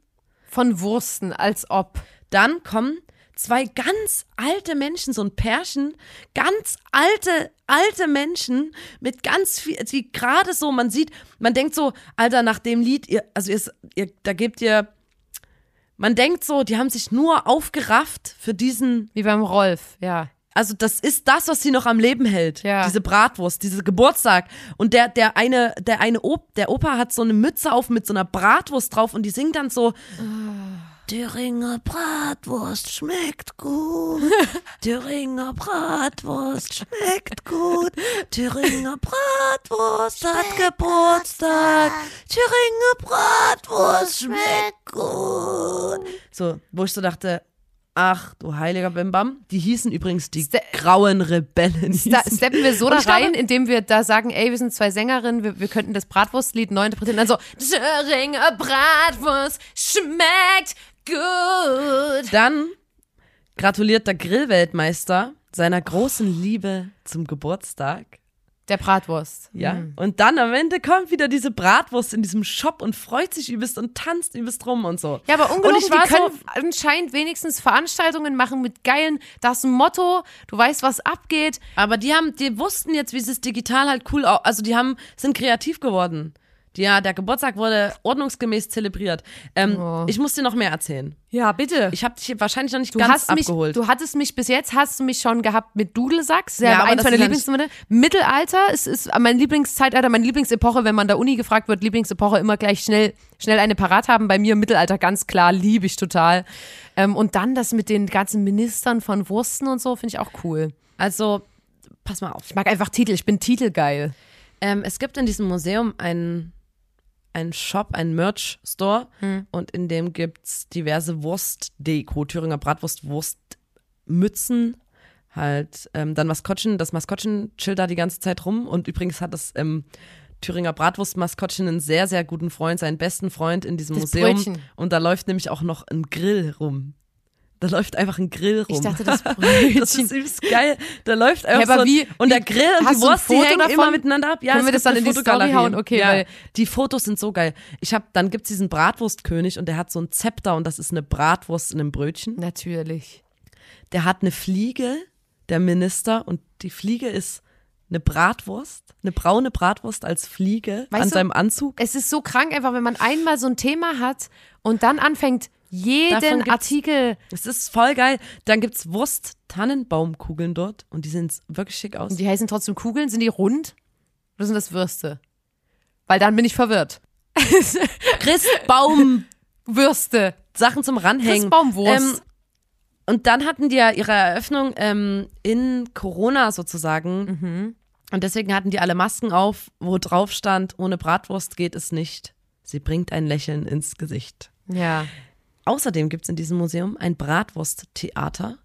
Von Wursten, als ob. Dann kommen zwei ganz alte Menschen, so ein Pärchen, ganz alte, alte Menschen mit ganz viel, die gerade so, man sieht, man denkt so, Alter, nach dem Lied, ihr, also ihr, ihr, da gebt ihr, man denkt so, die haben sich nur aufgerafft für diesen, Wie beim Rolf, ja. also das ist das, was sie noch am Leben hält. Ja. Diese Bratwurst, diese Geburtstag. Und der, der eine, der eine Op, der Opa hat so eine Mütze auf mit so einer Bratwurst drauf und die singt dann so. Thüringer Bratwurst schmeckt gut. Thüringer Bratwurst schmeckt gut. Thüringer Bratwurst hat Geburtstag. Thüringer Bratwurst schmeckt gut. So, wo ich so dachte, ach du heiliger Bimbam. Die hießen übrigens die Ste- grauen Rebellen. Da hießen- steppen wir so da ich glaube- rein, indem wir da sagen, ey, wir sind zwei Sängerinnen, wir, wir könnten das Bratwurstlied neu interpretieren. Dann so, Thüringer Bratwurst schmeckt gut. Dann gratuliert der Grillweltmeister seiner großen Liebe zum Geburtstag. Der Bratwurst. Ja. Und dann am Ende kommt wieder diese Bratwurst in diesem Shop und freut sich übelst und tanzt übelst rum und so. Ja, aber ungelogen, und ich die war können so, anscheinend wenigstens Veranstaltungen machen mit geilen, das ist ein Motto, du weißt, was abgeht. aber die haben, die wussten jetzt, wie sie es digital halt cool, also die haben, sind kreativ geworden. Ja, der Geburtstag wurde ordnungsgemäß zelebriert. Ähm, Oh. Ich muss dir noch mehr erzählen. Ja, bitte. Ich habe dich wahrscheinlich noch nicht Du ganz hast mich, abgeholt. du hattest mich bis jetzt hast du mich schon gehabt mit Dudelsacks. Ja, Ja, aber eins meiner Lieblingsmomente. Mittelalter ist, ist mein Lieblingszeitalter, meine Lieblingsepoche, wenn man da Uni gefragt wird, Lieblingsepoche immer gleich schnell, schnell eine parat haben. Bei mir Mittelalter ganz klar, liebe ich total. Ähm, und dann das mit den ganzen Ministern von Wursten und so, finde ich auch cool. also, pass mal auf. Ich mag einfach Titel, ich bin titelgeil. Ähm, es gibt in diesem Museum einen, einen Shop, einen Merch-Store Hm. und in dem gibt's diverse Wurstdeko, Thüringer Bratwurst, Wurstmützen, halt ähm, dann Maskottchen, das Maskottchen chillt da die ganze Zeit rum und übrigens hat das ähm, Thüringer Bratwurst-Maskottchen einen sehr, sehr guten Freund, seinen besten Freund in diesem Das Museum Brötchen. und da läuft nämlich auch noch ein Grill rum. Da läuft einfach ein Grill rum. Ich dachte, das Das Brötchen. ist übelst geil. Da läuft einfach Hä, aber so ein, wie- und der Grill und die Wurst, die hängen davon? immer miteinander ab. Ja, Können wir das dann in die Story hauen? Okay, ja, weil- die Fotos sind so geil. Ich habe, dann gibt's diesen Bratwurstkönig und der hat so ein Zepter und das ist eine Bratwurst in einem Brötchen. Natürlich. Der hat eine Fliege, der Minister und die Fliege ist eine Bratwurst, eine braune Bratwurst als Fliege Weißt an du- seinem Anzug. Es ist so krank einfach, wenn man einmal so ein Thema hat und dann anfängt, jeden Artikel Es ist voll geil. Dann gibt's Wurst-Tannenbaumkugeln dort und die sehen wirklich schick aus. Und die heißen trotzdem Kugeln? Sind die rund? Oder sind das Würste? Weil dann bin ich verwirrt. Christbaum Würste. Sachen zum Ranhängen. Christbaumwurst. Ähm, und dann hatten die ja ihre Eröffnung ähm, in Corona sozusagen. Und deswegen hatten die alle Masken auf, wo drauf stand, ohne Bratwurst geht es nicht. Sie bringt ein Lächeln ins Gesicht. Ja. Außerdem gibt es in diesem Museum ein Bratwursttheater.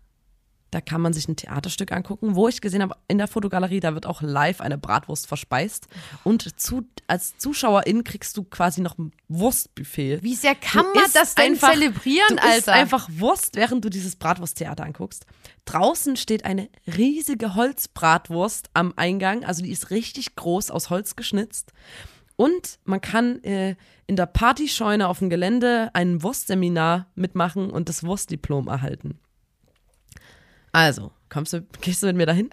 Da kann man sich ein Theaterstück angucken, wo ich gesehen habe, in der Fotogalerie, da wird auch live eine Bratwurst verspeist. Und zu, als Zuschauerin kriegst du quasi noch ein Wurstbuffet. Wie sehr kann Du man das denn einfach- zelebrieren, du Alter? einfach Wurst, während du dieses Bratwursttheater anguckst. Draußen steht eine riesige Holzbratwurst am Eingang, also die ist richtig groß aus Holz geschnitzt. Und man kann äh, in der Partyscheune auf dem Gelände ein Wurstseminar mitmachen und das Wurstdiplom erhalten. Also, kommst du, gehst du mit mir dahin?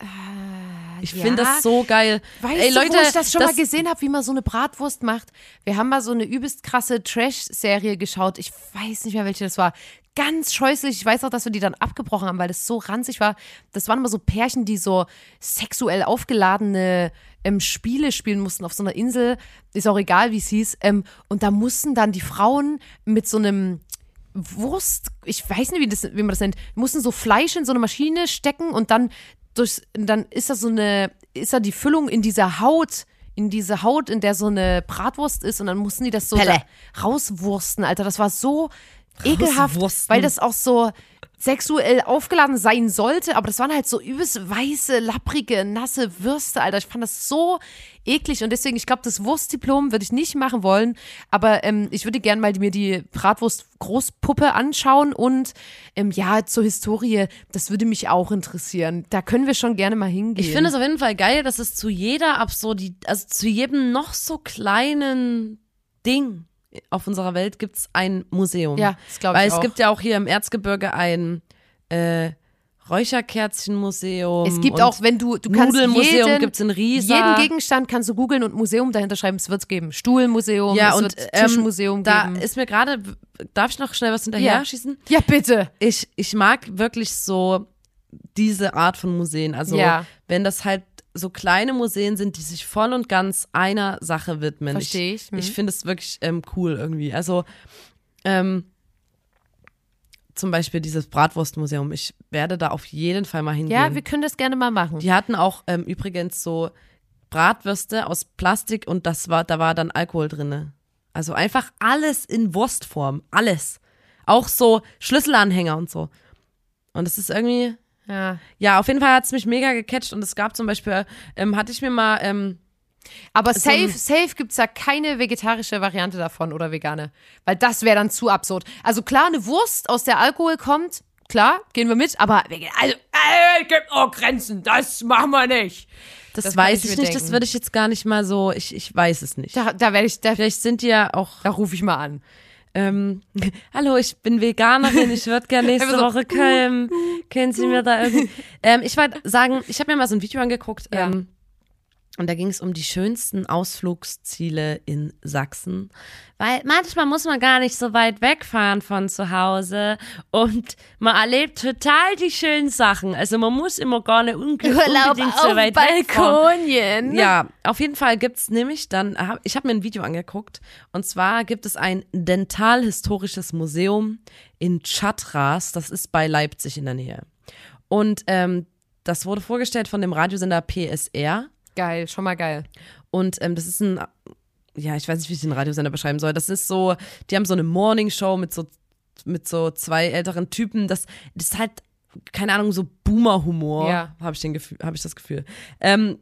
Ich ja. finde das so geil. Weißt Ey, du, Leute, wo ich das schon mal gesehen habe, wie man so eine Bratwurst macht? Wir haben mal so eine übelst krasse Trash-Serie geschaut. Ich weiß nicht mehr, welche das war. Ganz scheußlich. Ich weiß auch, dass wir die dann abgebrochen haben, weil das so ranzig war. Das waren immer so Pärchen, die so sexuell aufgeladene ähm, Spiele spielen mussten auf so einer Insel. Ist auch egal, wie es hieß. Ähm, und da mussten dann die Frauen mit so einem Wurst, ich weiß nicht, wie, das, wie man das nennt, mussten so Fleisch in so eine Maschine stecken und dann durch, dann ist da so eine, ist da die Füllung in dieser Haut, in diese Haut, in der so eine Bratwurst ist und dann mussten die das so da rauswursten, Alter. Das war so ekelhaft, Rauswursten. weil das auch so sexuell aufgeladen sein sollte, aber das waren halt so übelst weiße, lapprige, nasse Würste, Alter. Ich fand das so eklig und deswegen, ich glaube, das Wurstdiplom würde ich nicht machen wollen, aber ähm, ich würde gerne mal mir die Bratwurst-Großpuppe anschauen und ähm, ja, zur Historie, das würde mich auch interessieren. Da können wir schon gerne mal hingehen. Ich finde es auf jeden Fall geil, dass es zu jeder Absurdi, also zu jedem noch so kleinen Ding auf unserer Welt gibt es ein Museum. Ja, das glaube ich Weil es auch. gibt ja auch hier im Erzgebirge ein äh, Räucherkerzchenmuseum. Es gibt auch, wenn du, du kannst Nudelmuseum jeden, gibt's in Riesa. jeden Gegenstand kannst du googeln und Museum dahinter schreiben, es wird es geben. Stuhlmuseum, ja, es und wird ähm, Tischmuseum da geben. ist mir gerade, darf ich noch schnell was hinterher Ja. schießen? ja, bitte. Ich, ich mag wirklich so diese Art von Museen. Also Ja. wenn das halt so kleine Museen sind, die sich voll und ganz einer Sache widmen. Versteh ich, Ich, mhm. ich finde es wirklich ähm, cool irgendwie. Also ähm, zum Beispiel dieses Bratwurstmuseum. Ich werde da auf jeden Fall mal hingehen. Ja, wir können das gerne mal machen. Die hatten auch ähm, übrigens so Bratwürste aus Plastik und das war, da war dann Alkohol drinne. Also einfach alles in Wurstform, alles. Auch so Schlüsselanhänger und so. Und es ist irgendwie, Ja. ja, auf jeden Fall hat es mich mega gecatcht und es gab zum Beispiel, ähm, hatte ich mir mal, ähm, Aber So safe, ein- safe gibt es da keine vegetarische Variante davon oder vegane. Weil das wäre dann zu absurd. Also klar, eine Wurst, aus der Alkohol kommt, klar, gehen wir mit, aber also, äh, gibt auch Grenzen, das machen wir nicht. das, Das weiß ich ich nicht, das denken. würde ich jetzt gar nicht mal so, ich, ich weiß es nicht. Da, da werde ich, da, Vielleicht sind die ja auch, da rufe ich mal an. Ähm, hallo, ich bin Veganerin, ich würde gerne nächste Woche kommen. Können Sie mir da irgendwie, ähm, ich wollte sagen, ich habe mir mal so ein Video angeguckt, ähm, und da ging es um die schönsten Ausflugsziele in Sachsen. Weil manchmal muss man gar nicht so weit wegfahren von zu Hause und man erlebt total die schönen Sachen. Also man muss immer gar nicht unge unbedingt so weit wegfahren. Balkonien. Ja, auf jeden Fall gibt's nämlich dann, ich habe mir ein Video angeguckt und zwar gibt es ein dentalhistorisches Museum in Chatras, das ist bei Leipzig in der Nähe. Und ähm, das wurde vorgestellt von dem Radiosender PSR Geil, schon mal geil. und ähm, das ist ein, ja, ich weiß nicht, wie ich den Radiosender beschreiben soll. Das ist so, die haben so eine Morningshow mit so, mit so zwei älteren Typen. Das, das ist halt, keine Ahnung, so Boomer-Humor, Ja. habe ich, den hab ich das Gefühl. Ähm,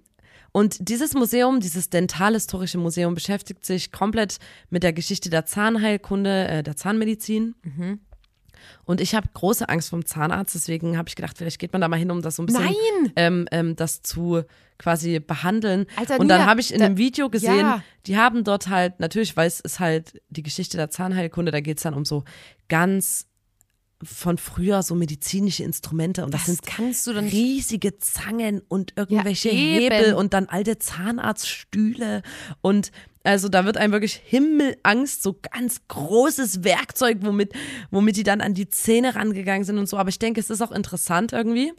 und dieses Museum, dieses dentalhistorische Museum, beschäftigt sich komplett mit der Geschichte der Zahnheilkunde, äh, der Zahnmedizin. Und ich habe große Angst vom Zahnarzt, deswegen habe ich gedacht, vielleicht geht man da mal hin, um das so ein bisschen ähm, ähm, das zu quasi behandeln. Alter, und dann habe ich in da- dem Video gesehen, Ja. die haben dort halt, natürlich, weil es ist halt die Geschichte der Zahnheilkunde, da geht es dann um so ganz von früher so medizinische Instrumente und das, Das sind kannst du dann riesige Zangen und irgendwelche eben. Hebel und dann alte Zahnarztstühle und also da wird einem wirklich Himmelangst, so ganz großes Werkzeug, womit, womit die dann an die Zähne rangegangen sind und so. Aber ich denke, es ist auch interessant irgendwie.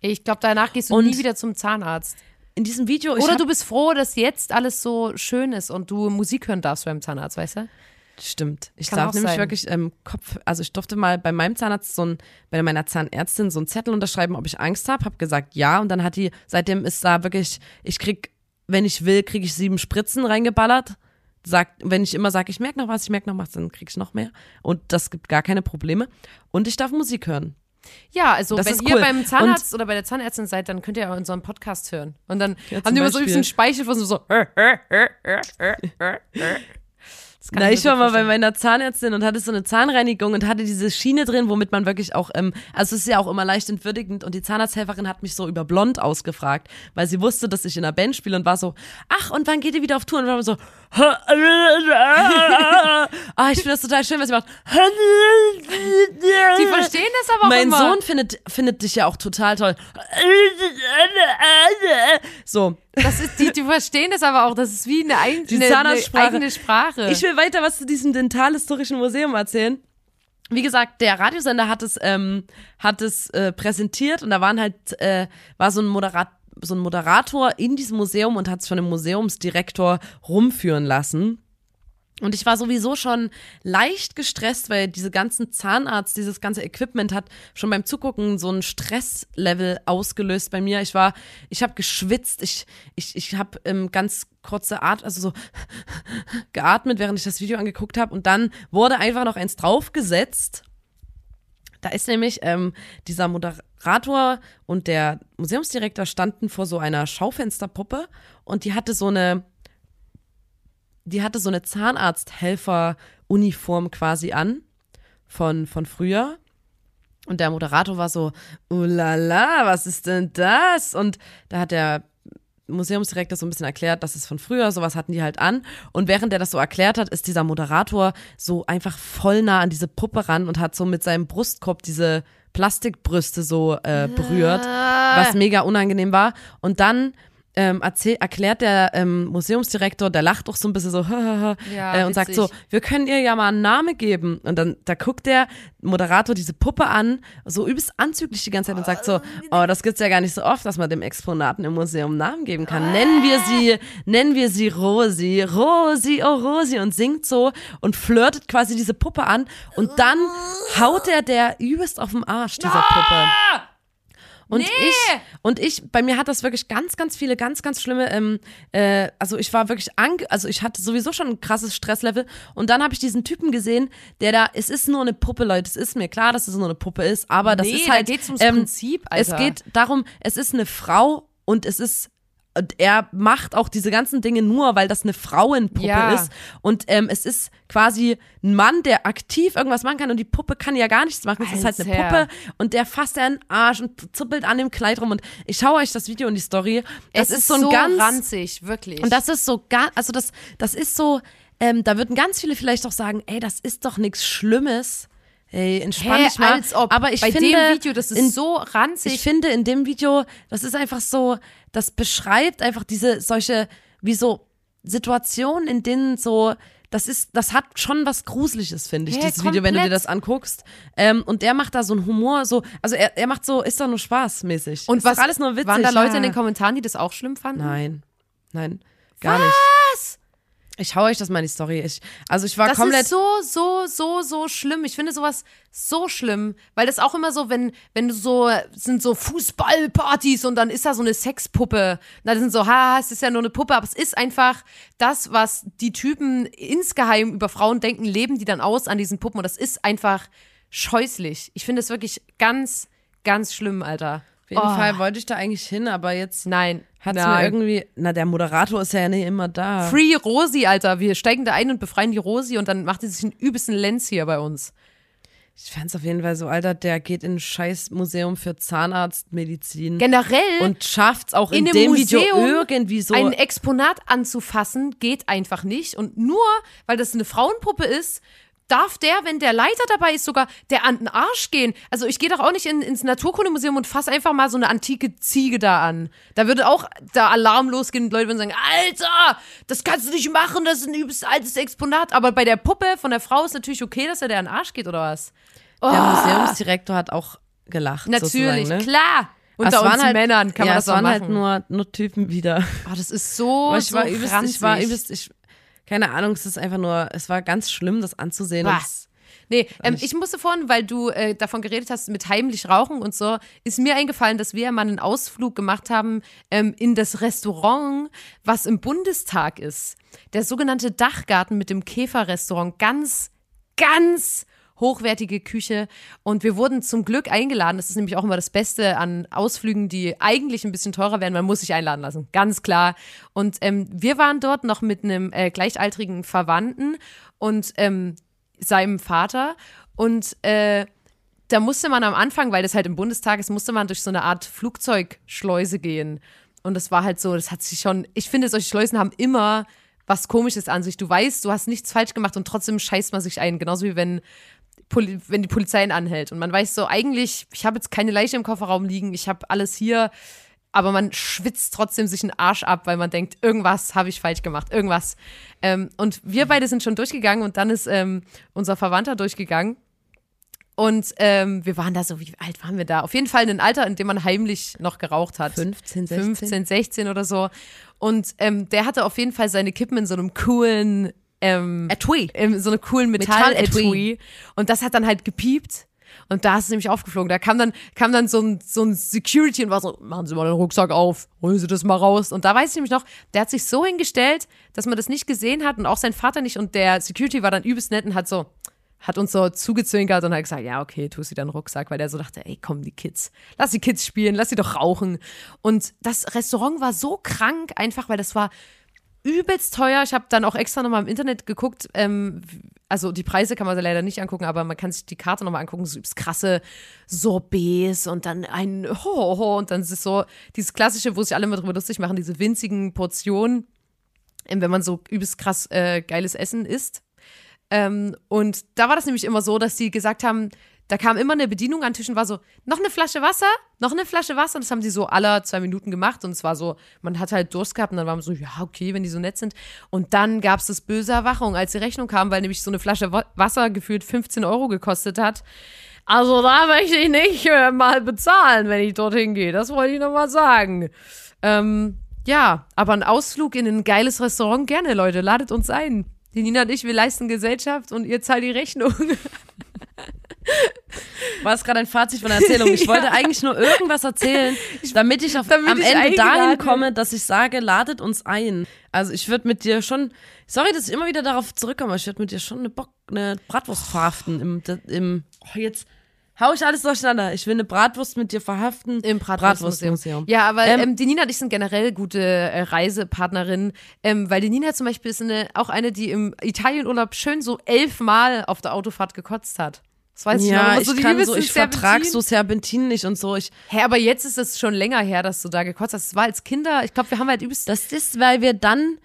Ich glaube, danach gehst du Und- nie wieder zum Zahnarzt. In diesem Video, Oder du bist froh, dass jetzt alles so schön ist und du Musik hören darfst beim Zahnarzt, weißt du? Stimmt. Ich Kann darf nämlich sein. wirklich ähm, Kopf, also ich durfte mal bei meinem Zahnarzt so ein, bei meiner Zahnärztin so einen Zettel unterschreiben, ob ich Angst habe, habe gesagt ja und dann hat die, seitdem ist da wirklich, ich krieg, wenn ich will, kriege ich sieben Spritzen reingeballert. Sagt, wenn ich immer sage, ich merke noch was, ich merke noch was, dann krieg ich noch mehr. Und das gibt gar keine Probleme. Und ich darf Musik hören. Ja, also Das wenn ihr cool. beim Zahnarzt oder bei der Zahnärztin seid, dann könnt ihr auch unseren Podcast hören. Und dann Ja, haben die immer so Beispiel. übelst einen Speichelfluss und so. Na, ich war mal bei meiner Zahnärztin und hatte so eine Zahnreinigung und hatte diese Schiene drin, womit man wirklich auch, ähm, also es ist ja auch immer leicht entwürdigend und die Zahnarzthelferin hat mich so über blond ausgefragt, weil sie wusste, dass ich in einer Band spiele und war so, ach, und wann geht ihr wieder auf Tour? Und war so, ah, ich finde das total schön, was sie macht. Die verstehen das aber auch Mein immer. Sohn findet, findet dich ja auch total toll. So, Das ist, die, die verstehen das aber auch. Das ist wie eine, ein, Die eine, eine eigene Sprache. Ich will weiter was zu diesem dentalhistorischen Museum erzählen. Wie gesagt, der Radiosender hat es, ähm, hat es äh, präsentiert und da waren halt, äh, war so ein Moderat so ein Moderator in diesem Museum und hat es von dem Museumsdirektor rumführen lassen. Und ich war sowieso schon leicht gestresst, weil diese ganzen Zahnarzt, dieses ganze Equipment hat schon beim Zugucken so ein Stresslevel ausgelöst bei mir. Ich war, ich habe geschwitzt, ich, ich, ich habe ähm, ganz kurze Art, also so geatmet, während ich das Video angeguckt habe. Und dann wurde einfach noch eins draufgesetzt. Da ist nämlich ähm, dieser Moderator und der Museumsdirektor standen vor so einer Schaufensterpuppe und die hatte so eine die hatte so eine Zahnarzthelfer-Uniform quasi an von, von früher. Und der Moderator war so, oh la la, was ist denn das? Und da hat der Museumsdirektor so ein bisschen erklärt, das ist von früher, sowas hatten die halt an. Und während er das so erklärt hat, ist dieser Moderator so einfach voll nah an diese Puppe ran und hat so mit seinem Brustkorb diese Plastikbrüste so äh, berührt, was mega unangenehm war. Und dann ähm, erzähl, erklärt der ähm, Museumsdirektor, der lacht doch so ein bisschen so Ja, äh, und sagt witzig. so, wir können ihr ja mal einen Namen geben. Und dann da guckt der Moderator diese Puppe an, so übelst anzüglich die ganze Zeit und sagt so, oh, das gibt's ja gar nicht so oft, dass man dem Exponaten im Museum einen Namen geben kann. Nennen wir sie, nennen wir sie Rosi, Rosi, oh Rosi und singt so und flirtet quasi diese Puppe an und dann haut er der übelst auf den Arsch dieser Puppe. Und Nee! ich, und ich, bei mir hat das wirklich ganz, ganz viele, ganz, ganz schlimme, ähm, äh, also ich war wirklich, ange also ich hatte sowieso schon ein krasses Stresslevel und dann habe ich diesen Typen gesehen, der da, es ist nur eine Puppe, Leute, es ist mir klar, dass es nur eine Puppe ist, aber das Nee, ist da halt, geht's ums ähm, Prinzip, es Alter. geht darum, es ist eine Frau und es ist und er macht auch diese ganzen Dinge nur, weil das eine Frauenpuppe Ja. ist. Und ähm, es ist quasi ein Mann, der aktiv irgendwas machen kann und die Puppe kann ja gar nichts machen. Es ist halt eine. Puppe und der fasst er in den Arsch und zuppelt an dem Kleid rum. Und ich schaue euch das Video und die Story. Das es ist so ein ganz. ranzig, wirklich. Und das ist so ganz, also das, das ist so, ähm, da würden ganz viele vielleicht auch sagen, ey, das ist doch nichts Schlimmes. Ey, entspann dich mal. als ob. Aber ich Bei finde, dem Video, das ist in, so ranzig. ich finde in dem Video, das ist einfach so, das beschreibt einfach diese solche, wie so Situationen, in denen so, das ist, das hat schon was Gruseliges, finde ich, Ja, dieses Video, wenn du dir komplett. das anguckst. Ähm, und der macht da so einen Humor, so, also er, er macht so, ist doch nur spaßmäßig. Und ist was alles nur witzig. waren da Leute ja. in den Kommentaren, die das auch schlimm fanden? Nein, nein, gar nicht. Was? Ich hau euch das mal in die Story. Ich, also ich war Das komplett. ist so, so, so, so schlimm. Ich finde sowas so schlimm, weil das auch immer so, wenn, wenn du so, sind so Fußballpartys und dann ist da so eine Sexpuppe. Na, das sind so, ha, es ist ja nur eine Puppe, aber es ist einfach das, was die Typen insgeheim über Frauen denken, leben die dann aus an diesen Puppen und das ist einfach scheußlich. Ich finde es wirklich ganz, ganz schlimm, Alter. Auf jeden Oh. Fall wollte ich da eigentlich hin, aber jetzt Nein. hat es mir nein. irgendwie. Na, der Moderator ist ja nicht immer da. Free Rosi, Alter. Wir steigen da ein und befreien die Rosi und dann macht sie sich einen übelsten Lenz hier bei uns. Ich fand's auf jeden Fall so, Alter, der geht in ein scheiß Museum für Zahnarztmedizin. Generell und schafft's auch in, in dem einem Video Museum irgendwie so. ein Exponat anzufassen geht einfach nicht. Und nur weil das eine Frauenpuppe ist, darf der, wenn der Leiter dabei ist, sogar der an den Arsch gehen. Also ich gehe doch auch nicht in, ins Naturkundemuseum und fasse einfach mal so eine antike Ziege da an. Da würde auch der Alarm losgehen und Leute würden sagen, Alter, das kannst du nicht machen, das ist ein übelst altes Exponat. Aber bei der Puppe von der Frau ist natürlich okay, dass er der an den Arsch geht oder was? der Oh, Museumsdirektor hat auch gelacht. natürlich, sozusagen, ne? klar. Es Unter uns waren halt, Männern kann ja, man das es waren halt machen. nur, nur Typen wieder. oh, das ist so, ich so war übelst, ich war übelst, ich, keine Ahnung, es ist einfach nur, es war ganz schlimm, das anzusehen. Es- Nee, ähm, ich musste vorhin, weil du äh, davon geredet hast mit heimlich rauchen und so, ist mir eingefallen, dass wir mal einen Ausflug gemacht haben ähm, in das Restaurant, was im Bundestag ist. Der sogenannte Dachgarten mit dem Käferrestaurant. Ganz, ganz hochwertige Küche. Und wir wurden zum Glück eingeladen. Das ist nämlich auch immer das Beste an Ausflügen, die eigentlich ein bisschen teurer werden. Man muss sich einladen lassen, ganz klar. Und ähm, wir waren dort noch mit einem äh, gleichaltrigen Verwandten und ähm, seinem Vater. Und äh, da musste man am Anfang, weil das halt im Bundestag ist, musste man durch so eine Art Flugzeugschleuse gehen. Und das war halt so, das hat sich schon, ich finde, solche Schleusen haben immer was Komisches an sich. Du weißt, du hast nichts falsch gemacht und trotzdem scheißt man sich ein. Genauso wie wenn, Poli wenn die Polizei ihn anhält. Und man weiß so, eigentlich, ich habe jetzt keine Leiche im Kofferraum liegen, ich habe alles hier. Aber man schwitzt trotzdem sich einen Arsch ab, weil man denkt, irgendwas habe ich falsch gemacht, irgendwas. Ähm, und wir beide sind schon durchgegangen und dann ist ähm, unser Verwandter durchgegangen. Und ähm, wir waren da so, wie alt waren wir da? Auf jeden Fall in einem Alter, in dem man heimlich noch geraucht hat. 15, 16? 15, 16 oder so. Und ähm, der hatte auf jeden Fall seine Kippen in so einem coolen ähm, Etui. in so einem coolen Metall-Etui. Metall-Etui. Und das hat dann halt gepiept. Und da ist es nämlich aufgeflogen. Da kam dann, kam dann so ein, so ein Security und war so, machen Sie mal den Rucksack auf, holen Sie das mal raus. Und da weiß ich nämlich noch, der hat sich so hingestellt, dass man das nicht gesehen hat und auch sein Vater nicht. Und der Security war dann übelst nett und hat so, hat uns so zugezwinkert und hat gesagt, ja, okay, tu sie dann Rucksack, weil der so dachte, ey, komm, die Kids, lass die Kids spielen, lass sie doch rauchen. Und das Restaurant war so krank einfach, weil das war übelst teuer. Ich habe dann auch extra nochmal im Internet geguckt. Ähm, also die Preise kann man sich leider nicht angucken, aber man kann sich die Karte nochmal angucken. So übelst krasse Sorbets und dann ein ho, ho und dann ist es so dieses klassische, wo sich alle immer drüber lustig machen, diese winzigen Portionen, ähm, wenn man so übelst krass äh, geiles Essen isst. Ähm, und da war das nämlich immer so, dass die gesagt haben, da kam immer eine Bedienung an den Tisch und war so, noch eine Flasche Wasser, noch eine Flasche Wasser. Und das haben sie so alle zwei Minuten gemacht. Und es war so, man hat halt Durst gehabt und dann war man so, ja, okay, wenn die so nett sind. Und dann gab es das böse Erwachung, als die Rechnung kam, weil nämlich so eine Flasche Wa- Wasser gefühlt 15 Euro gekostet hat. Also da möchte ich nicht äh, mal bezahlen, wenn ich dorthin gehe. Das wollte ich nochmal sagen. Ähm, ja, aber ein Ausflug in ein geiles Restaurant, gerne, Leute, ladet uns ein. Die Nina und ich, wir leisten Gesellschaft und ihr zahlt die Rechnung. War es gerade ein Fazit von der Erzählung? Ich wollte Ja. eigentlich nur irgendwas erzählen, damit ich auf, Damit am ich Ende dahin komme, dass ich sage, ladet uns ein. Also ich würde mit dir schon, sorry, dass ich immer wieder darauf zurückkomme, aber ich würde mit dir schon eine Bock, eine Bratwurst verhaften im, im oh, jetzt hau ich alles durcheinander. Ich will eine Bratwurst mit dir verhaften. Im Bratwurstmuseum. Bratwurstmuseum. Ja, aber Ähm, ähm, die Nina und ich sind generell gute äh, Reisepartnerinnen, ähm, weil die Nina zum Beispiel ist eine, auch eine, die im Italienurlaub schön so elfmal auf der Autofahrt gekotzt hat. Das weiß ich noch. Ja, aber ich so die kann so, ich vertrag so Serpentin nicht und so. Ich, Hä, aber jetzt ist es schon länger her, dass du da gekotzt hast. Es war als Kinder, ich glaube, wir haben halt übelst. Das ist, weil wir dann,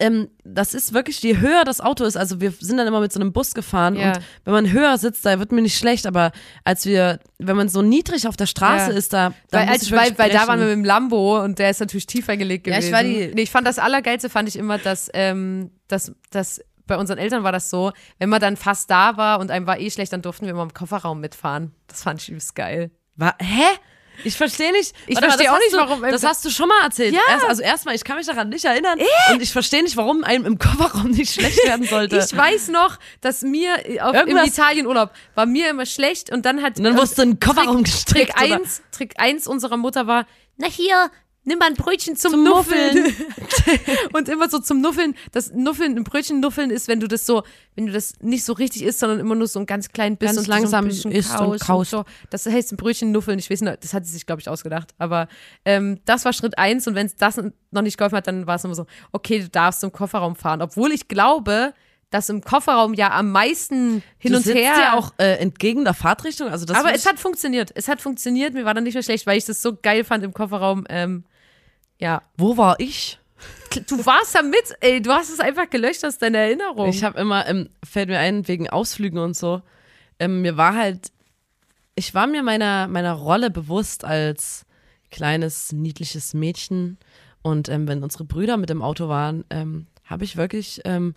ähm, das ist wirklich, je höher das Auto ist, also wir sind dann immer mit so einem Bus gefahren Ja. und wenn man höher sitzt, da wird mir nicht schlecht, aber als wir, wenn man so niedrig auf der Straße Ja. ist, da, da weil, als, ich weil, weil da waren wir mit dem Lambo und der ist natürlich tiefer gelegt Ja, gewesen. ich war die- nee, ich fand das Allergeilste, fand ich immer, dass, ähm, dass, dass bei unseren Eltern war das so, wenn man dann fast da war und einem war eh schlecht, dann durften wir immer im Kofferraum mitfahren. Das fand ich übelst geil. Wa- Hä? Ich verstehe nicht. Ich verstehe auch nicht, du, warum- Das hast du schon mal erzählt. Ja. Erst, also erstmal, ich kann mich daran nicht erinnern. Und ich verstehe nicht, warum einem im Kofferraum nicht schlecht werden sollte. Ich weiß noch, dass mir äh, auf, im Italienurlaub war mir immer schlecht und dann hat und dann wurdest du in den Kofferraum gestrickt. Trick oder? 1, Trick 1 unserer Mutter war, Na hier, nimm mal ein Brötchen zum, Zum Nuffeln. Nuffeln. und immer so zum Nuffeln. Das Nuffeln, ein Brötchen nuffeln ist, wenn du das so, wenn du das nicht so richtig isst, sondern immer nur so ein ganz klein bisschen Ganz und so langsam bisschen isst und kaust kaust. So. Das heißt ein Brötchen nuffeln. Ich weiß nicht, das hat sie sich, glaube ich, ausgedacht. Aber ähm, das war Schritt 1 und wenn es das noch nicht geholfen hat, dann war es immer so, okay, du darfst zum Kofferraum fahren. Obwohl ich glaube, dass im Kofferraum ja am meisten hin du und her. ja auch äh, entgegen der Fahrtrichtung. Also das aber es hat funktioniert. Es hat funktioniert. Mir war dann nicht mehr schlecht, weil ich das so geil fand im Kofferraum. Ähm, ja. Wo war ich? Du warst da mit, ey. Du hast es einfach gelöscht aus deiner Erinnerung. Ich habe immer, ähm, fällt mir ein, wegen Ausflügen und so, ähm, mir war halt, ich war mir meiner, meiner Rolle bewusst als kleines, niedliches Mädchen. Und ähm, wenn unsere Brüder mit dem Auto waren, ähm, habe ich wirklich, ähm,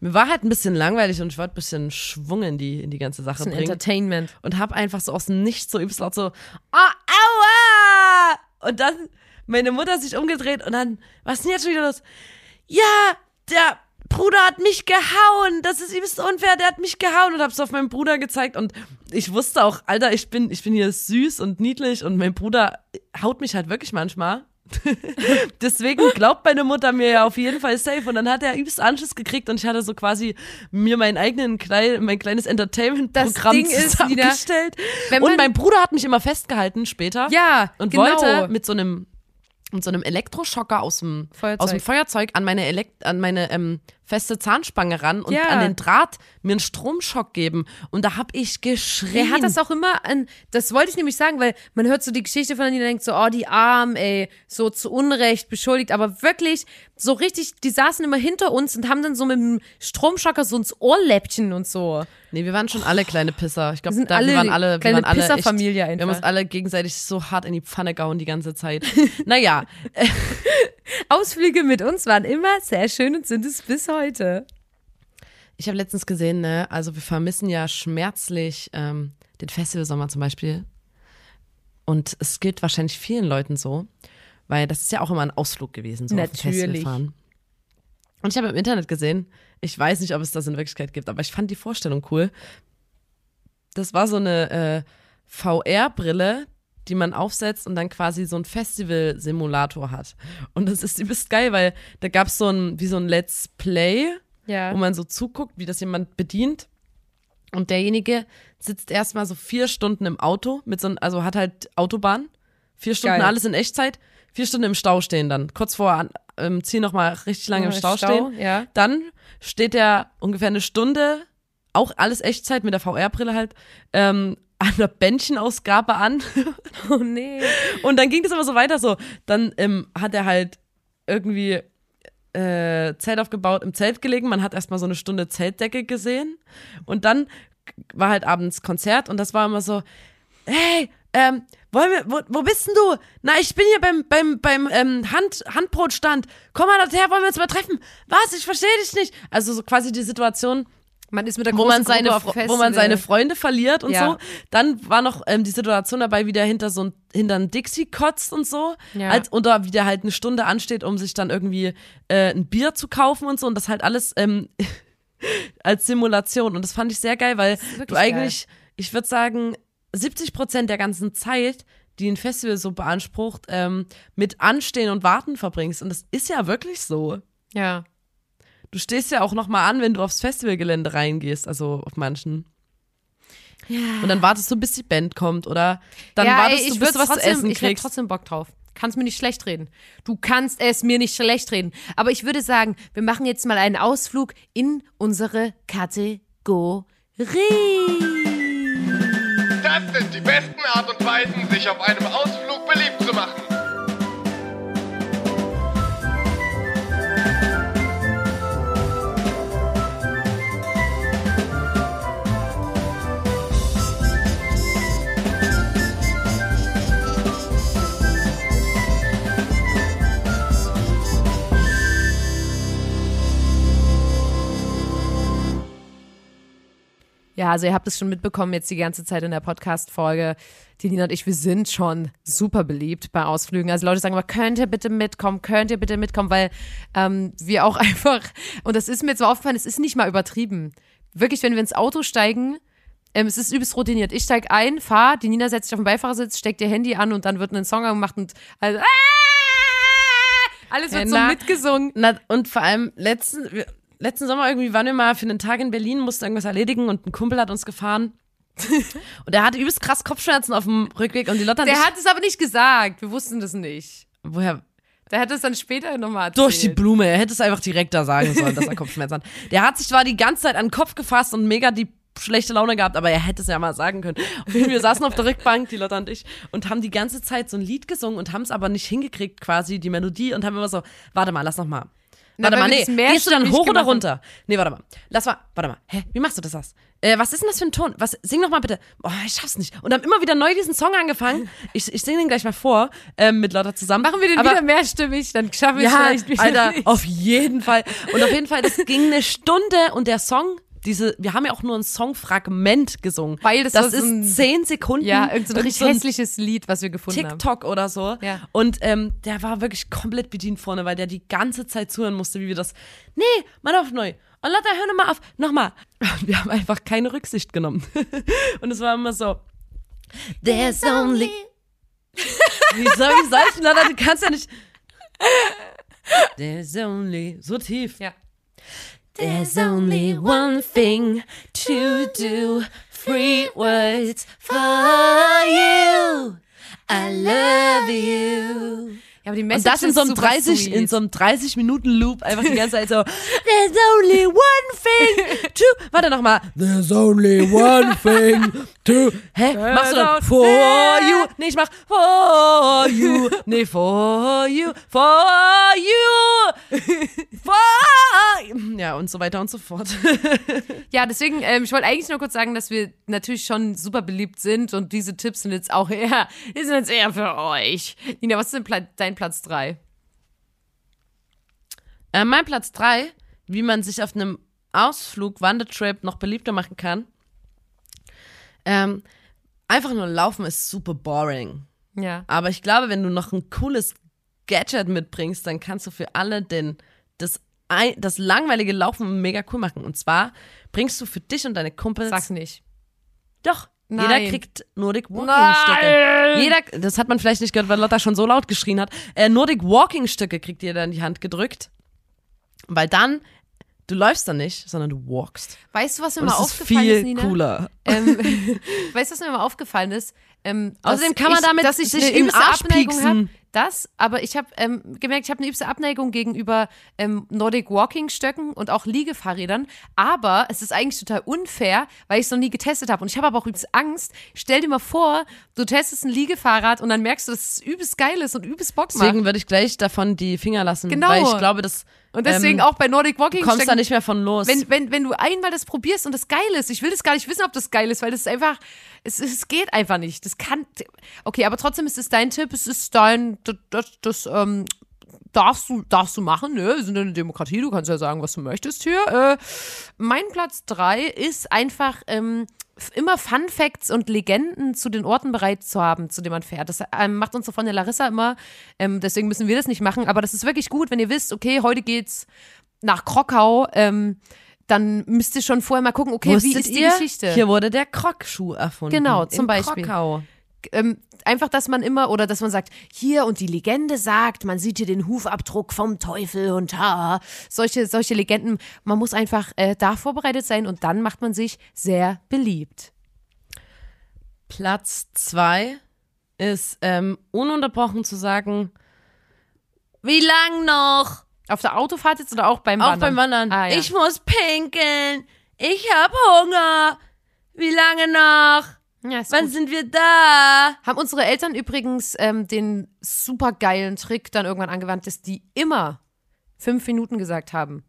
mir war halt ein bisschen langweilig und ich wollte ein bisschen Schwung in die, in die ganze Sache bringen. Entertainment. und habe einfach so aus dem Nichts so übelst laut so, oh, aua! Und dann meine Mutter sich umgedreht und dann, was ist denn jetzt schon wieder los? Ja, der Bruder hat mich gehauen, das ist übelst unfair, der hat mich gehauen und hab's auf meinen Bruder gezeigt und ich wusste auch, Alter, ich bin, ich bin hier süß und niedlich und mein Bruder haut mich halt wirklich manchmal. Deswegen glaubt meine Mutter mir ja auf jeden Fall safe. Und dann hat er übelst Anschluss gekriegt und ich hatte so quasi mir meinen eigenen klein, mein kleines Entertainment-Programm zusammengestellt. wenn und mein Bruder hat mich immer festgehalten später Ja, und genau. wollte mit so einem mit so einem Elektroschocker aus dem Feuerzeug. aus dem Feuerzeug an meine Elekt an meine ähm, feste Zahnspange ran und Ja. an den Draht mir einen Stromschock geben und da hab ich geschrien. Er hat das auch immer an, das wollte ich nämlich sagen, weil man hört so die Geschichte von denen, die denkt so, oh, die Arm, ey, so zu Unrecht beschuldigt, aber wirklich so richtig, die saßen immer hinter uns und haben dann so mit dem Stromschocker so ins Ohrläppchen und so. Nee, wir waren schon alle kleine Pisser. Ich glaube, Wir waren alle, wir kleine waren alle Pisserfamilie Wir haben einfach. uns alle gegenseitig so hart in die Pfanne gehauen die ganze Zeit. naja, Ausflüge mit uns waren immer sehr schön und sind es bis heute. ich habe letztens gesehen, ne, also wir vermissen ja schmerzlich ähm, den Festivalsommer zum Beispiel. Und es gilt wahrscheinlich vielen Leuten so, weil das ist ja auch immer ein Ausflug gewesen, so auf ein Natürlich. Festival fahren. Und ich habe im Internet gesehen, ich weiß nicht, ob es das in Wirklichkeit gibt, aber ich fand die Vorstellung cool. Das war so eine äh, VR-Brille, die man aufsetzt und dann quasi so ein Festival-Simulator hat. Und das ist übelst geil, weil da gab es so ein, wie so ein Let's Play, Ja. wo man so zuguckt, wie das jemand bedient. Und derjenige sitzt erstmal so vier Stunden im Auto mit so ein, also hat halt Autobahn, vier Stunden Geil. alles in Echtzeit, vier Stunden im Stau stehen dann. Kurz vor an- ähm, Ziel nochmal richtig lange im Stau, stehen. Ja. Dann steht er ungefähr eine Stunde, auch alles Echtzeit mit der VR-Brille halt, ähm, an der Bändchenausgabe an. Oh nee. Und dann ging das immer so weiter so. Dann ähm, hat er halt irgendwie äh, Zelt aufgebaut, im Zelt gelegen. Man hat erstmal so eine Stunde Zeltdecke gesehen. Und dann war halt abends Konzert und das war immer so, hey, ähm, wollen wir, wo, wo bist denn du? Na, ich bin hier beim, beim, beim ähm, Hand, Handbrotstand. Komm mal dorthin, wollen wir uns mal treffen? Was? Ich verstehe dich nicht. Also so quasi die Situation, Man ist mit der wo man seine, Fre- wo man seine Freunde verliert und Ja. so. Dann war noch ähm, die Situation dabei, wie der hinter so ein, hinter ein Dixie kotzt und so. Ja. Als, oder wie der halt eine Stunde ansteht, um sich dann irgendwie äh, ein Bier zu kaufen und so. Und das halt alles ähm, als Simulation. Und das fand ich sehr geil, weil du eigentlich, ich würde sagen, 70 Prozent der ganzen Zeit, die ein Festival so beansprucht, ähm, mit Anstehen und Warten verbringst. Und das ist ja wirklich so. Ja. Du stehst ja auch noch mal an, wenn du aufs Festivalgelände reingehst, also auf manchen. Ja. Und dann wartest du, bis die Band kommt oder dann ja, wartest ey, du, bis du was zu trotzdem, essen ich hätte kriegst. trotzdem Bock drauf. Kannst mir nicht schlecht reden. Du kannst es mir nicht schlecht reden. Aber ich würde sagen, wir machen jetzt mal einen Ausflug in unsere Kategorie. Das sind die besten Art und Weisen, sich auf einem Ausflug Ja, also ihr habt es schon mitbekommen jetzt die ganze Zeit in der Podcast-Folge. Die Nina und ich, wir sind schon super beliebt bei Ausflügen. Also Leute sagen immer, könnt ihr bitte mitkommen, könnt ihr bitte mitkommen, weil ähm, wir auch einfach, und das ist mir jetzt so aufgefallen, es ist nicht mal übertrieben. Wirklich, wenn wir ins Auto steigen, ähm, es ist übelst routiniert. Ich steig ein, fahr, die Nina setzt sich auf den Beifahrersitz, steckt ihr Handy an und dann wird ein Song gemacht und also, alles wird so Na, mitgesungen. Na, und vor allem letzten, letzten Sommer irgendwie waren wir mal für einen Tag in Berlin, mussten irgendwas erledigen und ein Kumpel hat uns gefahren. und der hatte übelst krass Kopfschmerzen auf dem Rückweg und die Lotte hat Der hat es aber nicht gesagt. Wir wussten das nicht. woher Der hat es dann später nochmal erzählt. durch die Blume. Er hätte es einfach direkt da sagen sollen, dass er Kopfschmerzen hat. Der hat sich zwar die ganze Zeit an den Kopf gefasst und mega die schlechte Laune gehabt, aber er hätte es ja mal sagen können. Fall, Wir saßen auf der Rückbank, die Lotte und ich, und haben die ganze Zeit so ein Lied gesungen und haben es aber nicht hingekriegt, quasi die Melodie, und haben immer so, warte mal, lass noch mal. Na, Warte mal, nee, gehst du dann hoch oder haben. runter? Nee, warte mal. Lass mal, warte mal. Hä, wie machst du das? das? Äh, was ist denn das für ein Ton? Was, sing noch mal bitte. Oh, ich schaff's nicht. Und haben immer wieder neu diesen Song angefangen. Ich, ich singe den gleich mal vor, ähm, mit Lotta zusammen. Machen wir den aber, wieder mehrstimmig, dann schaffen wir es ja, vielleicht wieder Alter, nicht. auf jeden Fall. Und auf jeden Fall, das ging eine Stunde und der Song, diese, wir haben ja auch nur ein Songfragment gesungen. Weil das das so ein- ist zehn Sekunden. Ja, so ein Irgend richtig hässliches Lied, was wir gefunden haben. TikTok oder so. Ja. Und ähm, der war wirklich komplett bedient vorne, weil der die ganze Zeit zuhören musste, wie wir das. Nee, mal auf neu. Und Lotta, hör nochmal auf. Nochmal. Wir haben einfach keine Rücksicht genommen. Und es war immer so. There's only. Wie soll ich sagen, Lotta? Du kannst ja nicht. There's only. So tief. Ja. There's only one thing to do. Three words for you. I love you. Ja, aber die Und Message das in so einem super 30, sweet. in so einem 30 Minuten Loop einfach die ganze Zeit so. There's only one thing to. Warte noch mal. There's only one thing to. Hä? Machst du dann for you? Nee, ich mach for you. Nee, for you. For you. For. Ja, und so weiter und so fort. Ja, deswegen, ähm, ich wollte eigentlich nur kurz sagen, dass wir natürlich schon super beliebt sind und diese Tipps sind jetzt auch eher, die sind jetzt eher für euch. Nina, was ist denn dein Platz 3? Äh, mein Platz 3, wie man sich auf einem Ausflug, Wandertrip noch beliebter machen kann. Ähm, einfach nur laufen ist super boring. Ja. Aber ich glaube, wenn du noch ein cooles Gadget mitbringst, dann kannst du für alle den, das das langweilige Laufen mega cool machen. Und zwar bringst du für dich und deine Kumpels. Sag's nicht. Doch. Nein. Jeder kriegt Nordic Walking Stöcke. Jeder, das hat man vielleicht nicht gehört, weil Lotta schon so laut geschrien hat. Äh, Nordic Walking Stöcke kriegt jeder in die Hand gedrückt. Weil dann, du läufst dann nicht, sondern du walkst. Weißt du, was mir Und mal das ist aufgefallen viel ist, Nina? cooler. Ähm, weißt du, was mir mal aufgefallen ist? Ähm, Außerdem dass kann man ich, damit dass ich sich eine übelste Arsch Abneigung habe. Das, aber ich habe ähm, gemerkt, ich habe eine übelste Abneigung gegenüber ähm, Nordic Walking Stöcken und auch Liegefahrrädern. Aber es ist eigentlich total unfair, weil ich es noch nie getestet habe. Und ich habe aber auch übelst Angst. Stell dir mal vor, du testest ein Liegefahrrad und dann merkst du, dass es übelst geil ist und übelst Bock macht. Deswegen würde ich gleich davon die Finger lassen. Genau. Weil ich glaube, das und deswegen ähm, auch bei Nordic Walking kommst Stöcken. da nicht mehr von los. Wenn, wenn, wenn du einmal das probierst und das geil ist, ich will das gar nicht wissen, ob das geil ist, weil das ist einfach, es, es geht einfach nicht. Das kann, okay, aber trotzdem ist es dein Tipp, es ist dein, das, das, das ähm, darfst du, darfst du machen, ne? Wir sind eine Demokratie, du kannst ja sagen, was du möchtest hier. Äh, mein Platz drei ist einfach, ähm, immer Fun Facts und Legenden zu den Orten bereit zu haben, zu denen man fährt. Das ähm, macht unsere Freundin Larissa immer, ähm, deswegen müssen wir das nicht machen, aber das ist wirklich gut, wenn ihr wisst, okay, heute geht's nach Krokau, ähm, dann müsst ihr schon vorher mal gucken, okay, wie Wusstet ist die ihr? Geschichte? Hier wurde der Krockschuh erfunden. Genau, zum Beispiel. Krokau. Ähm, einfach, dass man immer oder dass man sagt, hier und die Legende sagt, man sieht hier den Hufabdruck vom Teufel und ha, solche, solche Legenden. Man muss einfach äh, da vorbereitet sein und dann macht man sich sehr beliebt. Platz zwei ist ähm, ununterbrochen zu sagen, wie lang noch? Auf der Autofahrt jetzt oder auch beim Auch Wandern? beim Wandern. Ah, ja. Ich muss pinkeln. Ich hab Hunger. Wie lange noch? Ja, Wann gut. sind wir da? Haben unsere Eltern übrigens ähm, den supergeilen Trick dann irgendwann angewandt, dass die immer fünf Minuten gesagt haben.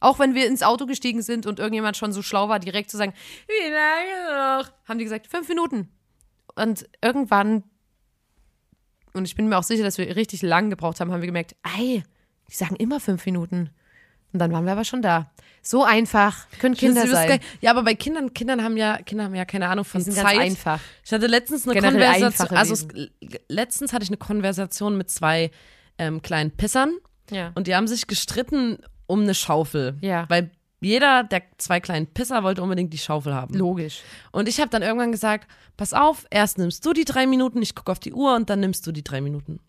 Auch wenn wir ins Auto gestiegen sind und irgendjemand schon so schlau war, direkt zu sagen, wie lange noch? Haben die gesagt, fünf Minuten. Und irgendwann, und ich bin mir auch sicher, dass wir richtig lang gebraucht haben, haben wir gemerkt, ei, die sagen immer fünf Minuten. Und dann waren wir aber schon da. So einfach können Kinder sein. Ja, aber bei Kindern, Kindern haben ja, Kinder haben ja keine Ahnung von Die sind Zeit. ganz einfach. Ich hatte letztens eine Generell Konversation, also es, letztens hatte ich eine Konversation mit zwei ähm, kleinen Pissern Ja. und die haben sich gestritten um eine Schaufel. Ja. Weil jeder der zwei kleinen Pisser wollte unbedingt die Schaufel haben. Logisch. Und ich habe dann irgendwann gesagt, pass auf, erst nimmst du die drei Minuten, ich gucke auf die Uhr und dann nimmst du die drei Minuten.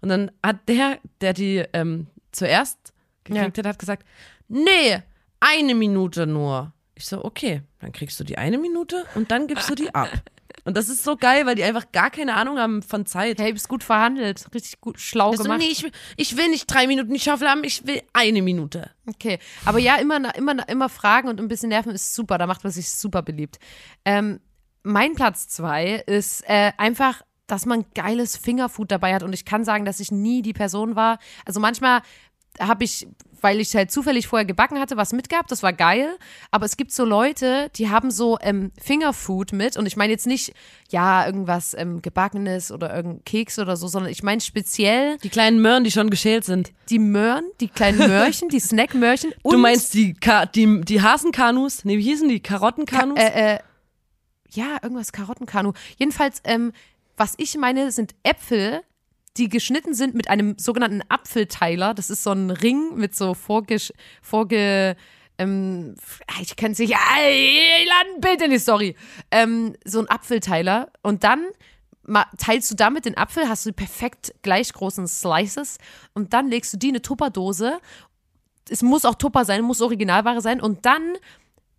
Und dann hat der, der die ähm, zuerst gekriegt hat, hat gesagt, nee, eine Minute nur. Ich so, okay, dann kriegst du die eine Minute und dann gibst du die ab. Und das ist so geil, weil die einfach gar keine Ahnung haben von Zeit. Hey, bist gut verhandelt. Richtig gut, schlau Ich so, gemacht. nee, ich, will- ich will nicht drei Minuten die Schaufel haben, ich will eine Minute. Okay, aber ja, immer, immer, immer fragen und ein bisschen nerven ist super, da macht man sich super beliebt. Ähm, mein Platz zwei ist äh, einfach, dass man geiles Fingerfood dabei hat und ich kann sagen, dass ich nie die Person war. Also manchmal habe ich, weil ich halt zufällig vorher gebacken hatte, was mitgehabt, das war geil. Aber es gibt so Leute, die haben so ähm, Fingerfood mit und ich meine jetzt nicht, ja, irgendwas ähm, Gebackenes oder irgendein Keks oder so, sondern ich meine speziell Die kleinen Möhren, die schon geschält sind. die Möhren, die kleinen Möhrchen, die Snackmöhrchen du meinst die, Ka die, die Hasenkanus? Nee, wie hießen die? Karottenkanus? äh, äh, ja, irgendwas Karottenkanu. Jedenfalls, ähm, was ich meine, sind Äpfel, die geschnitten sind mit einem sogenannten Apfelteiler. Das ist so ein Ring mit so vorgesch vorge ähm, ich kann es nicht, ah, ich lade ein Bild in die Story. Ähm, so ein Apfelteiler. Und dann teilst du damit den Apfel, hast du perfekt gleich großen Slices und dann legst du die in eine Tupperdose. Es muss auch Tupper sein, muss Originalware sein und dann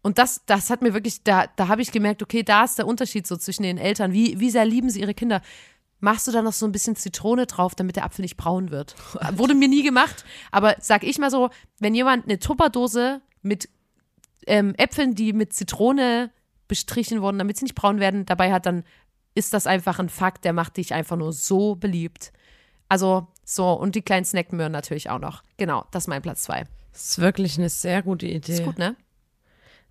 und das, das hat mir wirklich, da, da habe ich gemerkt, okay, da ist der Unterschied so zwischen den Eltern. Wie, wie sehr lieben sie ihre Kinder? Machst du da noch so ein bisschen Zitrone drauf, damit der Apfel nicht braun wird? Wurde mir nie gemacht, aber sag ich mal so, wenn jemand eine Tupperdose mit ähm, Äpfeln, die mit Zitrone bestrichen wurden, damit sie nicht braun werden, dabei hat, dann ist das einfach ein Fakt, der macht dich einfach nur so beliebt. Also so, und die kleinen Snackmöhren natürlich auch noch. Genau, das ist mein Platz zwei. Das ist wirklich eine sehr gute Idee. Ist gut, ne?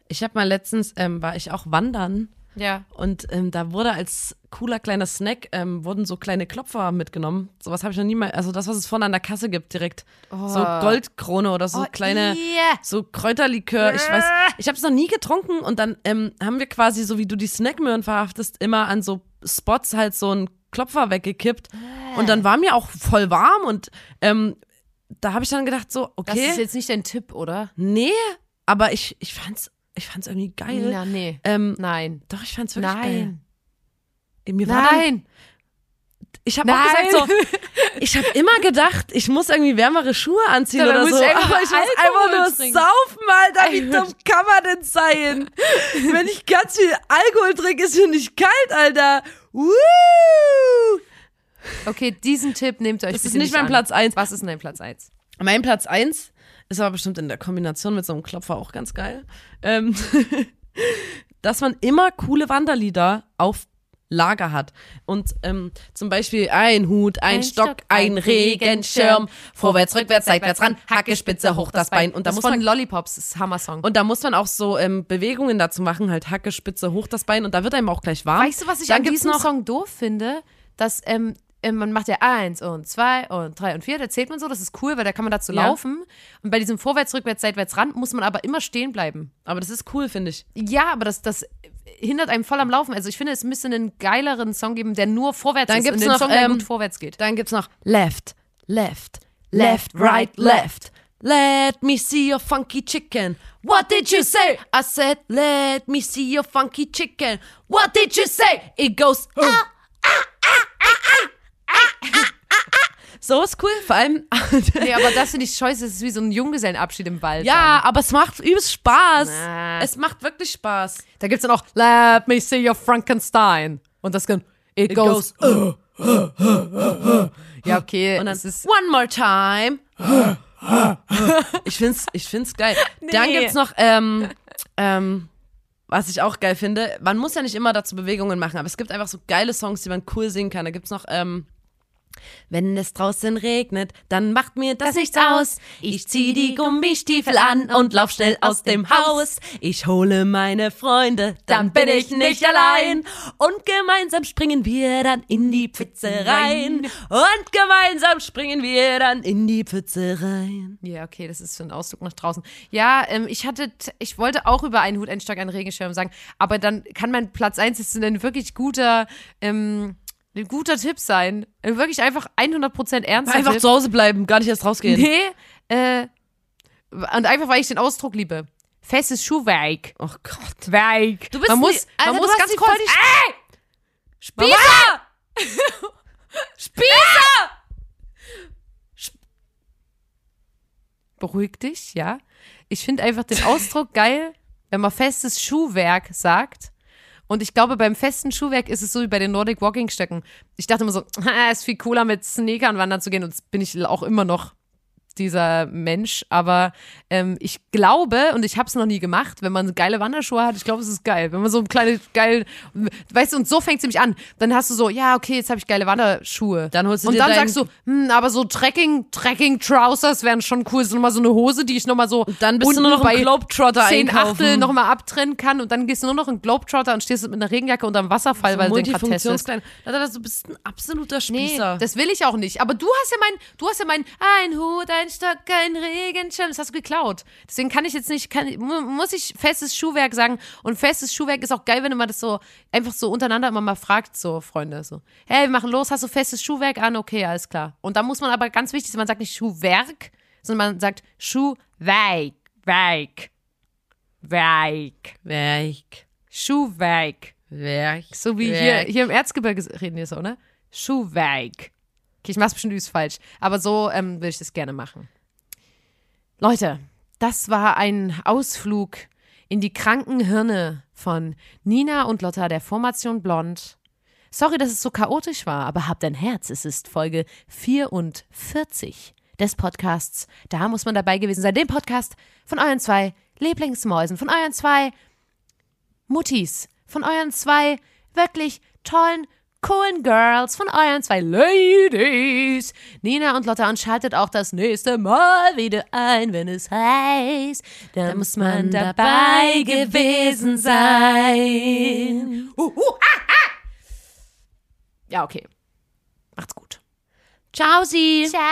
Ich habe mal letztens, ähm, war ich auch wandern Ja. und ähm, da wurde als cooler kleiner Snack, ähm, wurden so kleine Klopfer mitgenommen. Sowas habe ich noch nie mal, also das, was es vorne an der Kasse gibt direkt. So Goldkrone oder so Oh, kleine, yeah. so Kräuterlikör. Ich weiß, ich habe es noch nie getrunken und dann ähm, haben wir quasi, so wie du die Snackmöhren verhaftest, immer an so Spots halt so einen Klopfer weggekippt. Und dann war mir auch voll warm und ähm, da habe ich dann gedacht, so, Das okay. ist jetzt nicht dein Tipp, oder? nee, aber ich, ich fand's, ich fand's irgendwie geil. Ja, nee. Ähm, Nein. doch, ich fand's wirklich geil. Nein. Mir war dann, Nein. ich habe auch Nein. gesagt so, ich habe immer gedacht, ich muss irgendwie wärmere Schuhe anziehen Ja, oder so. ich aber ich muss Alkohol einfach nur trinken. saufen, Alter. Wie dumm kann man denn sein? Wenn ich ganz viel Alkohol trinke, ist mir nicht kalt, Alter. Woo! Okay, diesen Tipp nehmt euch Das ist nicht mein an. Platz eins. Was ist denn dein Platz 1? Mein Platz eins ist aber bestimmt in der Kombination mit so einem Klopfer auch ganz geil. Ähm, dass man immer coole Wanderlieder auf Lager hat. Und ähm, zum Beispiel ein Hut, ein, Ein Stock, Stock, ein Regenschirm, vorwärts, rückwärts, seitwärts ran, Hacke, Spitze, hoch das Bein. Und da das muss von man Lollipops, ist Hammer-Song. und da muss man auch so ähm, Bewegungen dazu machen, halt Hacke, Spitze, hoch das Bein. Und da wird einem auch gleich warm. Weißt du, was ich Dann an diesem noch Song doof finde? Dass ähm, man macht ja eins und zwei und drei und vier, da zählt man so, das ist cool, weil da kann man dazu Ja. laufen. Und bei diesem Vorwärts, Rückwärts, Seitwärts, Ran muss man aber immer stehen bleiben. Aber das ist cool, finde ich. Ja, aber das, das hindert einem voll am Laufen. Also ich finde, es müsste einen geileren Song geben, der nur vorwärts Dann ist gibt's und den noch, Song, ähm, gut vorwärts geht. Dann gibt's noch left, left, Left, right, left. Let me see your funky chicken. What did you say? I said, let me see your funky chicken. What did you say? It goes. ah, ah, ah, ah, ah. So ist cool, vor allem. Nee, aber das finde ich scheiße, das ist wie so ein Junggesellenabschied im Wald. ja, aber es macht übelst Spaß. Na. Es macht wirklich Spaß. Da gibt es dann auch Let me see your Frankenstein. Und das kann It, It goes. goes. Ja, okay. Und dann es ist, one more time. ich find's, ich find's geil. Dann Nee. gibt's noch, ähm, ähm, was ich auch geil finde, man muss ja nicht immer dazu Bewegungen machen, aber es gibt einfach so geile Songs, die man cool singen kann. Da gibt's noch, ähm, wenn es draußen regnet, dann macht mir das, nichts aus. Ich zieh die Gummistiefel an und lauf schnell aus dem Haus. Ich hole meine Freunde, dann bin ich nicht allein. Und gemeinsam springen wir dann in die Pfütze rein. Und gemeinsam springen wir dann in die Pfütze rein. ja, okay, das ist für ein Ausdruck nach draußen. Ja, ähm, ich hatte, ich wollte auch über einen Hut, einen Stock, einen Regenschirm sagen, aber dann kann mein Platz 1 ist ein wirklich guter, ähm, ein guter Tipp sein. Ein Wirklich einfach 100% ernster Einfach Tipp. zu Hause bleiben, gar nicht erst rausgehen. Nee, äh, und einfach, weil ich den Ausdruck liebe. Festes Schuhwerk. Oh Gott. Werk. Du bist man muss, Alter, man du muss ganz kurz. Ey! Spießer! Spießer! Beruhig dich, ja. Ich finde einfach den Ausdruck geil, wenn man festes Schuhwerk sagt. Und ich glaube, beim festen Schuhwerk ist es so wie bei den Nordic Walking Stöcken. Ich dachte immer so, es ist viel cooler mit Sneakern wandern zu gehen und das bin ich auch immer noch dieser Mensch, aber ähm, ich glaube, und ich habe es noch nie gemacht, wenn man geile Wanderschuhe hat, ich glaube, es ist geil. Wenn man so ein kleine, geil, weißt du, und so fängt es nämlich an. Dann hast du so, ja, okay, jetzt habe ich geile Wanderschuhe. Dann holst du Und dir dann sagst du, hm, aber so Trekking, Trekking Trousers wären schon cool. So nochmal so eine Hose, die ich nochmal so dann bist du nur noch bei Globetrotter 10 einkaufen. Achtel nochmal abtrennen kann und dann gehst du nur noch in Globetrotter und stehst mit einer Regenjacke unterm Wasserfall, weil du den gerade testest. Alter, du bist ein absoluter Nee, Spießer. das will ich auch nicht. Aber du hast ja mein, du hast ja mein, ein Hut, ein Stock, ein Regenschirm, das hast du geklaut. Deswegen kann ich jetzt nicht, kann, mu- muss ich festes Schuhwerk sagen. Und festes Schuhwerk ist auch geil, wenn man das so einfach so untereinander immer mal fragt, so Freunde, so, hey, wir machen los, hast du festes Schuhwerk an? Okay, alles klar. Und da muss man aber ganz wichtig, sein, man sagt nicht Schuhwerk, sondern man sagt Schuhwerk, Werk, Werk, Werk. Schuhwerk. Werk. So wie hier, hier im Erzgebirge reden wir so, ne? Schuhwerk. Okay, ich mach's bestimmt übelst falsch. Aber so ähm, würde ich das gerne machen. Leute, das war ein Ausflug in die kranken Hirne von Nina und Lotta der Formation Blond. Sorry, dass es so chaotisch war, aber habt ein Herz. Es ist Folge 44 des Podcasts. Da muss man dabei gewesen sein. Dem Podcast von euren zwei Lieblingsmäusen, von euren zwei Muttis, von euren zwei wirklich tollen, coolen Girls, von euren zwei Ladies, Nina und Lotta. Und schaltet auch das nächste Mal wieder ein, wenn es heißt, da muss man dabei gewesen sein. Uh, uh, ah, ah. Ja, okay. Macht's gut. Ciao, sie. Ciao.